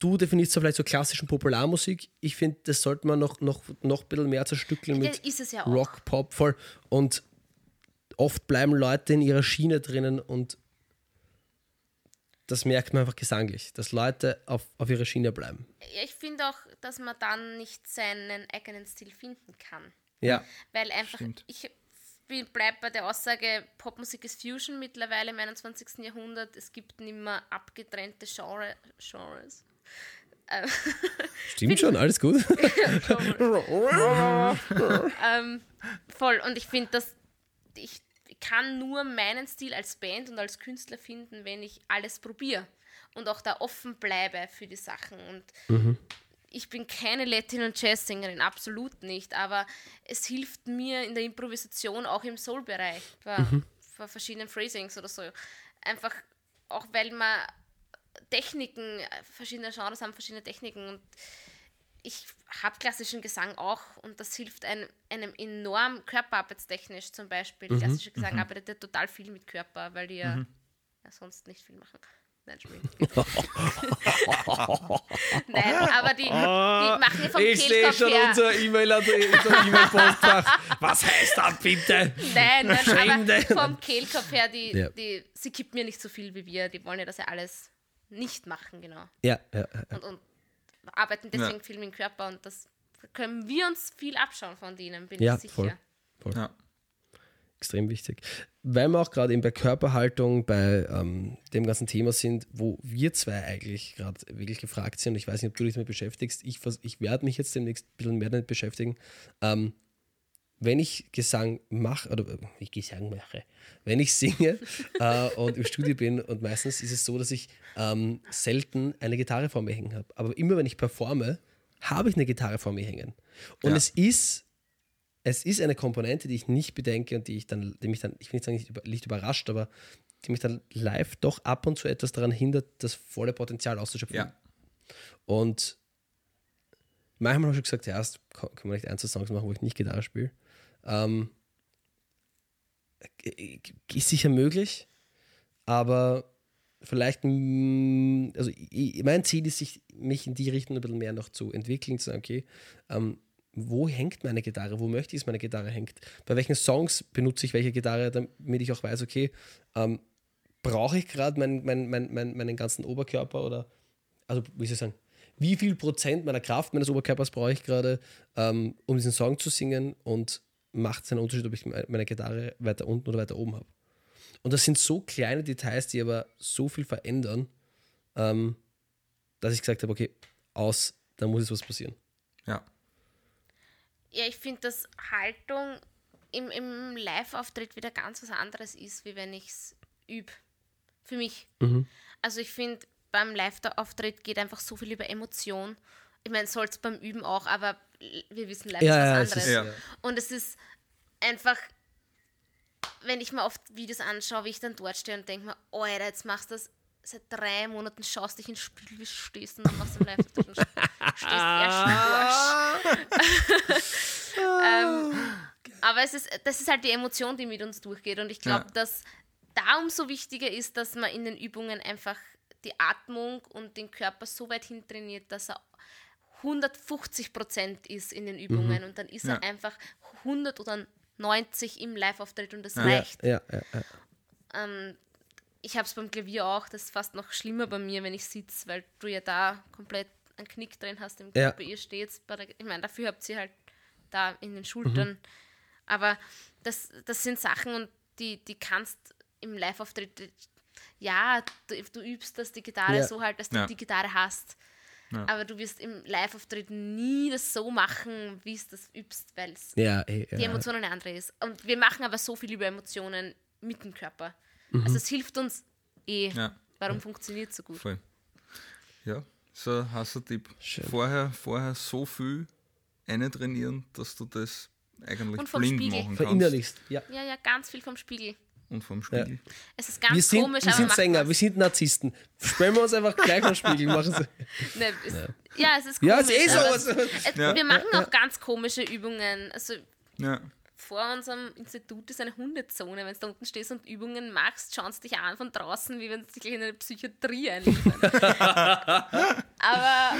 du definierst so vielleicht so klassischen Popularmusik. Ich finde, das sollte man noch, noch, noch ein bisschen mehr zerstückeln Ja, mit ist es ja auch. Rock, Pop, voll. Und oft bleiben Leute in ihrer Schiene drinnen und das merkt man einfach gesanglich, dass Leute auf, auf ihrer Schiene bleiben. Ja, ich finde auch, dass man dann nicht seinen eigenen Stil finden kann. Ja, Weil einfach, Stimmt. ich bleibe bei der Aussage, Popmusik ist Fusion mittlerweile im 21. Jahrhundert. Es gibt nicht mehr abgetrennte Genre, Genres. stimmt schon, alles gut. ähm, voll. Und ich finde, dass ich kann nur meinen Stil als Band und als Künstler finden, wenn ich alles probiere und auch da offen bleibe für die Sachen. Und ich bin keine Latin- und Jazz-Sängerin, absolut nicht, aber es hilft mir in der Improvisation auch im Soul-Bereich, bei, bei verschiedenen Phrasings oder so. Einfach auch, weil man Techniken, verschiedene Genres haben verschiedene Techniken und ich habe klassischen Gesang auch und das hilft einem, einem enorm körperarbeitstechnisch zum Beispiel. Klassischer Gesang arbeitet ja total viel mit Körper, weil die ja, ja sonst nicht viel machen. Nein. Nein, aber die, die machen ja vom Kehlkopf her. E-Mail, unser E-Mail-Postfach. Was heißt das bitte? Nein, nein, Schande. aber vom Kehlkopf her, die, Ja. die, sie kippen mir nicht so viel wie wir. Die wollen ja das ja alles nicht machen, genau. Ja, ja, ja. Und, und arbeiten deswegen Ja. viel mit dem Körper und das können wir uns viel abschauen von denen, bin Ja, ich sicher. voll. Ja. extrem wichtig. Weil wir auch gerade eben bei Körperhaltung, bei ähm, dem ganzen Thema sind, wo wir zwei eigentlich gerade wirklich gefragt sind. Und ich weiß nicht, ob du dich damit beschäftigst. Ich, ich werde mich jetzt demnächst ein bisschen mehr damit beschäftigen. Ähm, wenn ich Gesang mache, oder äh, ich Gesang mache, wenn ich singe äh, und im Studio bin und meistens ist es so, dass ich ähm, selten eine Gitarre vor mir hängen habe. Aber immer wenn ich performe, habe ich eine Gitarre vor mir hängen. Und Ja. es ist es ist eine Komponente, die ich nicht bedenke und die ich dann, die mich dann, ich will nicht sagen, nicht, über, nicht überrascht, aber die mich dann live doch ab und zu etwas daran hindert, das volle Potenzial auszuschöpfen. Ja. Und manchmal habe ich schon gesagt, ja, erst kann kann man nicht ein, zwei Songs machen, wo ich nicht Gitarre spiele. Ähm, ist sicher möglich, aber vielleicht, also mein Ziel ist, sich, mich in die Richtung ein bisschen mehr noch zu entwickeln, zu sagen, okay, ähm, wo hängt meine Gitarre, wo möchte ich, dass meine Gitarre hängt, bei welchen Songs benutze ich welche Gitarre, damit ich auch weiß, okay, ähm, brauche ich gerade mein, mein, mein, mein, meinen ganzen Oberkörper oder, also wie soll ich sagen, wie viel Prozent meiner Kraft meines Oberkörpers brauche ich gerade, ähm, um diesen Song zu singen? Und macht es einen Unterschied, ob ich me- meine Gitarre weiter unten oder weiter oben habe. Und das sind so kleine Details, die aber so viel verändern, ähm, dass ich gesagt habe, okay, aus, da muss jetzt was passieren. Ja. Ja, ich finde, dass Haltung im, im Live-Auftritt wieder ganz was anderes ist, wie wenn ich es übe. Für mich. Also ich finde, beim Live-Auftritt geht einfach so viel über Emotion. Ich meine, soll es beim Üben auch, aber wir wissen live Ja, ist ja, was es anderes. ist- Ja. Und es ist einfach, wenn ich mir oft Videos anschaue, wie ich dann dort stehe und denke mir, Alter, jetzt machst du das seit drei Monaten, schaust dich ins Spiel, wie du stehst und dann machst du im Live-Auftritt und stehst erst ähm, aber es ist, das ist halt die Emotion, die mit uns durchgeht. Und ich glaube, Ja. dass da umso wichtiger ist, dass man in den Übungen einfach die Atmung und den Körper so weit hintrainiert, dass er 150 Prozent ist in den Übungen und dann ist Ja. er einfach 100 oder 90 im Live-Auftritt und das Ja, reicht. ja. Ähm, ich habe es beim Klavier auch, das ist fast noch schlimmer bei mir, wenn ich sitze, weil du ja da komplett einen Knick drin hast im. Körper. Ihr steht ich meine, dafür habt ihr halt da in den Schultern. Aber das, das sind Sachen und die, die kannst im Live-Auftritt, ja, du, du übst das, die Gitarre Ja. so halt, dass du die Gitarre hast. Ja. Aber du wirst im Live-Auftritt nie das so machen, wie es das übst, weil es ja, ey, die ja. Emotion eine andere ist. Und wir machen aber so viel über Emotionen mit dem Körper. Mhm. Also es hilft uns eh, warum funktioniert es so gut? voll. Ja, so ein Hassertipp. Schön. Vorher, vorher so viel trainieren, dass du das eigentlich blind Spiegel. machen kannst. Verinnerlichst. Ja. Ja, ja, ganz viel vom Spiegel. Und vom Spiegel. Es ist ganz Wir sind, komisch, wir aber sind Sänger, wir sind Narzissten. Sperren wir uns einfach gleich am Spiegel. Machen sie. Ne, es, ja. es ist komisch. Ja, es ist eh so. es, Ja. Wir machen auch ganz komische Übungen. Also Ja. vor unserem Institut ist eine Hundezone. Wenn du da unten stehst und Übungen machst, schaust du dich an von draußen, wie wenn du dich in eine Psychiatrie einliefern. Aber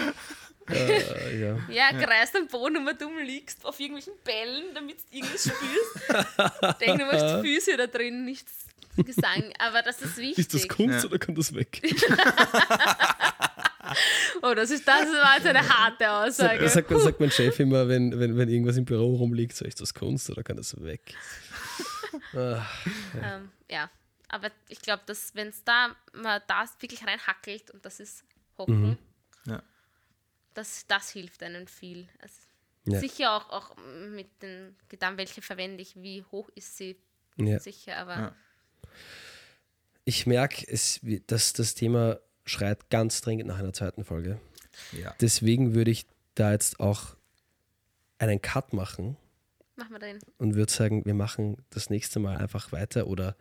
äh, ja. ja, kreist am Boden und dumm liegst auf irgendwelchen Bällen, damit du irgendwas spürst. Denk, du machst Füße da drin, nichts Gesang. Aber das ist wichtig. Ist das Kunst Ja. oder kann das weg? Oh, das, ist, das war jetzt eine harte Aussage. Das sagt, sagt mein Chef immer, wenn, wenn, wenn irgendwas im Büro rumliegt, so ist das Kunst oder kann das weg? Ah, Ähm, ja, aber ich glaube, dass wenn es da mal das wirklich reinhackelt und das ist Hocken, Ja. Das, das hilft einem viel. Also Ja. Sicher auch, auch mit den Gedanken, welche verwende ich, wie hoch ist sie, ja. sicher, aber Ja. Ich merke, es, dass das Thema schreit ganz dringend nach einer zweiten Folge. ja. Deswegen würde ich da jetzt auch einen Cut machen machen wir den. und würde sagen, wir machen das nächste Mal einfach weiter oder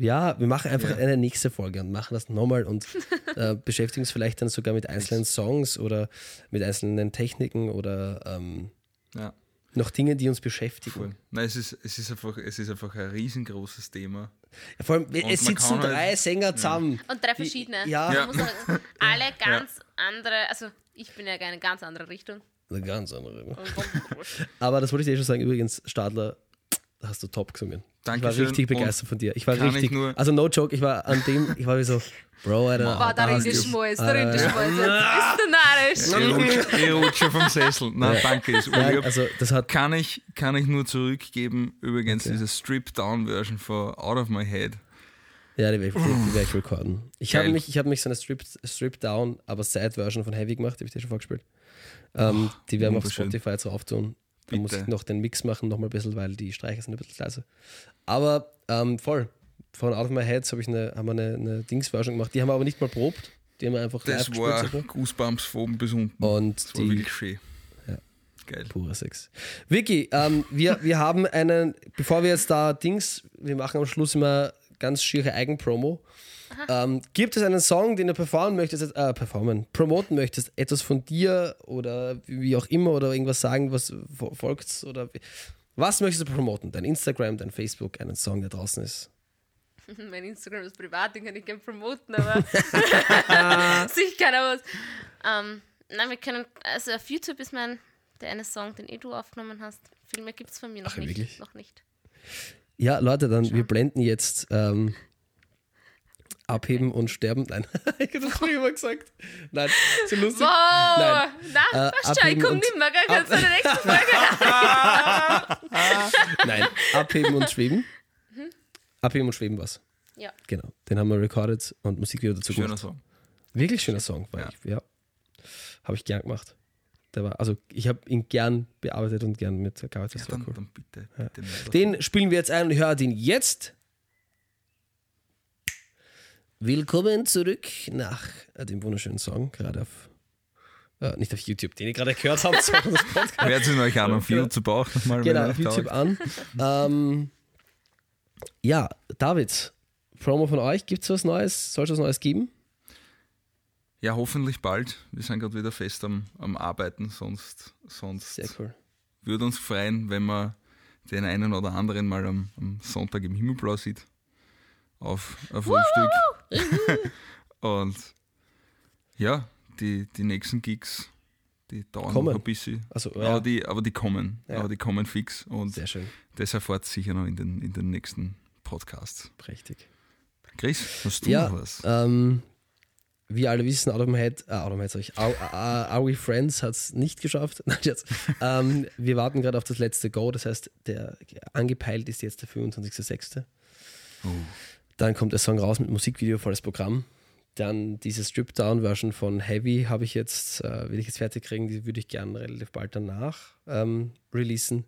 ja, wir machen einfach Ja. eine nächste Folge und machen das nochmal und äh, beschäftigen uns vielleicht dann sogar mit einzelnen Songs oder mit einzelnen Techniken oder ähm, ja. noch Dinge, die uns beschäftigen. Voll. Nein, es ist, es, ist einfach, es ist einfach ein riesengroßes Thema. Ja, vor allem, Und es sitzen kann halt- drei Sänger zusammen. Und drei Die- verschiedene. ja. Ja. Sagen, alle ganz andere, also ich bin ja in eine ganz andere Richtung. Eine ganz andere. Aber das wollte ich dir eh schon sagen. Übrigens, Stadler, hast du top gesungen. Ich war Dankeschön. richtig begeistert von dir. Ich war ich richtig. nur- also, no joke, ich war an dem, ich war wie so, Bro, Alter. War da hast du- geschmolz, darin Äh, geschmolz. Bist du narrisch? Ich rutsche, ich vom Sessel. Nein, danke, ist Nein, also, das hat. Kann ich, kann ich nur zurückgeben, übrigens diese Strip-Down-Version von Out of My Head. Ja, die werde ich, die werd ich recorden. Ich habe mich, ich hab mich so eine Strip, Strip Down, aber Side-Version von Heavy gemacht, die habe ich dir schon vorgespielt. Ähm, die werden wir auf. Spotify jetzt drauf tun. Da muss ich noch den Mix machen, nochmal ein bisschen, weil die Streicher sind ein bisschen leise. Aber ähm, voll. Von Out of My Head hab ich eine, haben wir eine, eine Dings-Version gemacht. Die haben wir aber nicht mal probt. Die haben wir einfach live Das gespielt. war mal. Goosebumps von oben bis unten. Und das war die wirklich schön. Ja. Geil. Purer Sex. Vicky, ähm, wir, wir haben einen, bevor wir jetzt da Dings, wir machen am Schluss immer ganz schiere Eigenpromo. Ähm, gibt es einen Song, den du performen möchtest, äh, performen, promoten möchtest, etwas von dir oder wie auch immer oder irgendwas sagen, was fo- folgt oder was möchtest du promoten? Dein Instagram, dein Facebook, einen Song, der draußen ist. Mein Instagram ist privat, den kann ich gerne promoten, aber sich keiner was. Ähm, nein, wir können, also auf YouTube ist mein, der eine Song, den eh du aufgenommen hast. Viel mehr gibt es von mir noch Ach, nicht. wirklich? Noch nicht. Ja, Leute, dann wir blenden jetzt ähm, abheben und sterben. Nein, ich habe das früher immer gesagt. Nein, so lustig. Wow! Nein. Na, Äh, ich abheben komm und- nicht mehr, gell? Kannst du in der nächsten Folge Nein, abheben und schweben. Abheben und schweben was. Ja. Genau. Den haben wir recorded und Musikvideo dazu Schöner gemacht. Song. Wirklich schöner Song, war Ja. ich, ja. Habe ich gern gemacht. Der war, also ich habe ihn gern bearbeitet und gern mit gearbeitet. Ja, dann, cool. dann bitte, bitte davon. Den spielen wir jetzt ein und hört ihn jetzt. Willkommen zurück nach äh, dem wunderschönen Song, gerade auf, äh, nicht auf YouTube, den ihr gerade gehört habt, sondern das Podcast. Hört es euch an, auf YouTube auch nochmal. Genau, auf YouTube an. ähm, ja, David, Promo von euch, gibt es was Neues? Soll es was Neues geben? Ja, hoffentlich bald. Wir sind gerade wieder fest am, am Arbeiten, sonst, sonst Sehr cool. würde uns freuen, wenn man den einen oder anderen mal am, am Sonntag im Himmelblau sieht. Auf, auf ein Stück. Und ja, die, die nächsten Gigs, die dauern Kommen. noch ein bisschen. Also, Aber, ja, die, aber die kommen. Ja. Aber die kommen fix. Und sehr schön, das erfahrt sicher noch in den, in den nächsten Podcasts. prächtig. Chris, hast du Ja, noch was? ähm, wie alle wissen, My Head, äh, My Head, ich, Are, Are, Are We Friends hat es nicht geschafft. Nein, Scherz. ähm, wir warten gerade auf das letzte Go, das heißt, der angepeilt ist jetzt der 25.06. Oh. Dann kommt der Song raus mit Musikvideo, volles Programm. Dann diese Strip-Down-Version von Heavy habe ich jetzt, äh, will ich jetzt fertig kriegen, die würde ich gerne relativ bald danach ähm, releasen.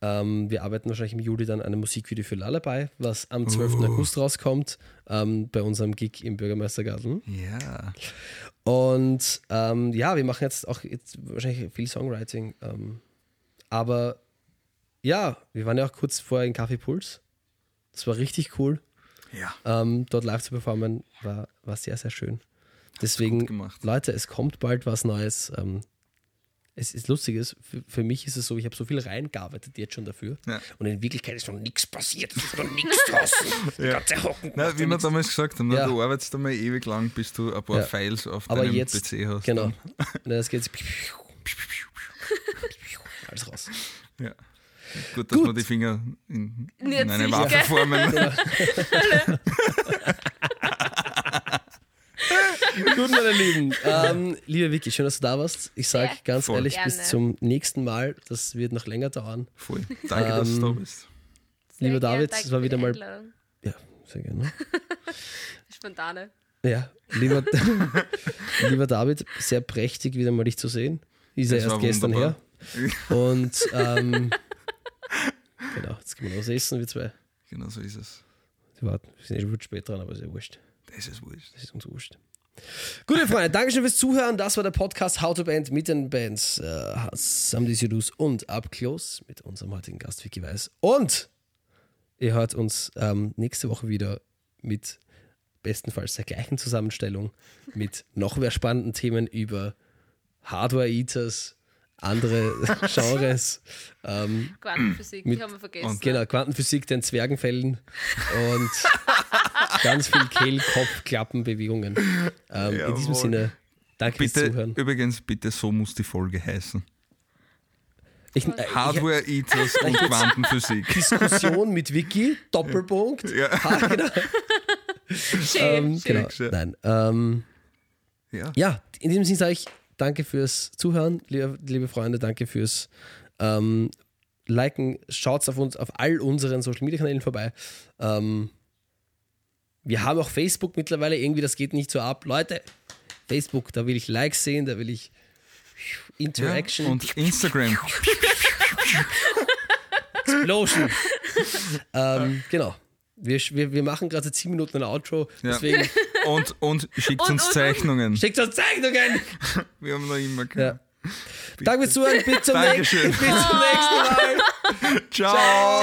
Ähm, wir arbeiten wahrscheinlich im Juli dann an einem Musikvideo für Lullaby, was am 12. August rauskommt, ähm, bei unserem Gig im Bürgermeistergarten. Ja. Und ähm, ja, wir machen jetzt auch jetzt wahrscheinlich viel Songwriting. Ähm, aber ja, wir waren ja auch kurz vorher in Café Puls. Das war richtig cool. Ja. Ähm, dort live zu performen war, war sehr, sehr schön. Deswegen. Leute, es kommt bald was Neues. Ähm, es ist lustiges, für, für mich ist es so, ich habe so viel reingearbeitet jetzt schon dafür. Ja. Und in Wirklichkeit ist noch nichts passiert. Es ist noch nichts draußen. Ganze Hocken Na, wie ja wir damals gesagt haben, ne, Ja. du arbeitest einmal ewig lang, bis du ein paar Ja. Files auf Aber deinem jetzt, PC hast. genau. Dann- Na, das geht alles raus. Ja. Gut, dass Gut. wir die Finger in, in eine sicher. Waffe formen. Gut, meine Lieben. Ähm, liebe Vicky, schön, dass du da warst. Ich sage Sehr ganz voll. ehrlich, bis Gerne. zum nächsten Mal. Das wird noch länger dauern. Voll. Danke, dass du da Ähm, bist. Sehr Lieber gern, David, es war wieder mal-. Ja, sehr gerne. Spontane. Ja, lieber, lieber David, sehr prächtig, wieder mal dich zu sehen. Ist ja erst war gestern wunderbar. her. Und ähm, genau, jetzt gehen wir noch was essen, wir zwei. Genau so ist es. Wir warten, wir sind eh schon spät dran, aber ist ja wurscht. Das ist wurscht. Das ist uns wurscht. Gute Freunde, Dankeschön fürs Zuhören. Das war der Podcast How to Band mit den Bands äh, Some Do's und Up Close mit unserem heutigen Gast Vicky Weiß. Und ihr hört uns ähm, nächste Woche wieder mit bestenfalls der gleichen Zusammenstellung mit noch mehr spannenden Themen über Hardware-Eaters, andere Genres. Ähm, Quantenphysik, mit- die haben wir vergessen. und- Genau, Quantenphysik, den Zwergenfällen und ganz viel Kehlkopfklappenbewegungen. Ähm, in diesem. Sinne, danke fürs Bitte, Zuhören. übrigens, bitte, so muss die Folge heißen. Ich, äh, ich, Hardware Eaters und Quantenphysik. Diskussion mit Vicky, Doppelpunkt. Ja. Ah, genau. Schön, Ähm, schön. genau. schön. Nein. Ähm, Ja. ja, in diesem Sinne sage ich danke fürs Zuhören, liebe, liebe Freunde, danke fürs ähm, Liken. Schaut auf uns auf all unseren Social Media Kanälen vorbei. Ähm, wir haben auch Facebook mittlerweile, irgendwie, das geht nicht so ab. Leute, Facebook, da will ich Likes sehen, da will ich Interaction, Und Instagram. Explosion. ähm, genau. Wir, wir, wir machen gerade 10 Minuten ein Outro, Ja. deswegen Und, und schickt Und- uns und- und- Zeichnungen. schickt uns Zeichnungen. Wir haben noch immer Ja. keine. Danke fürs Zuhören, bis zum, Dankeschön. nächsten, bis zum nächsten Mal. Ciao.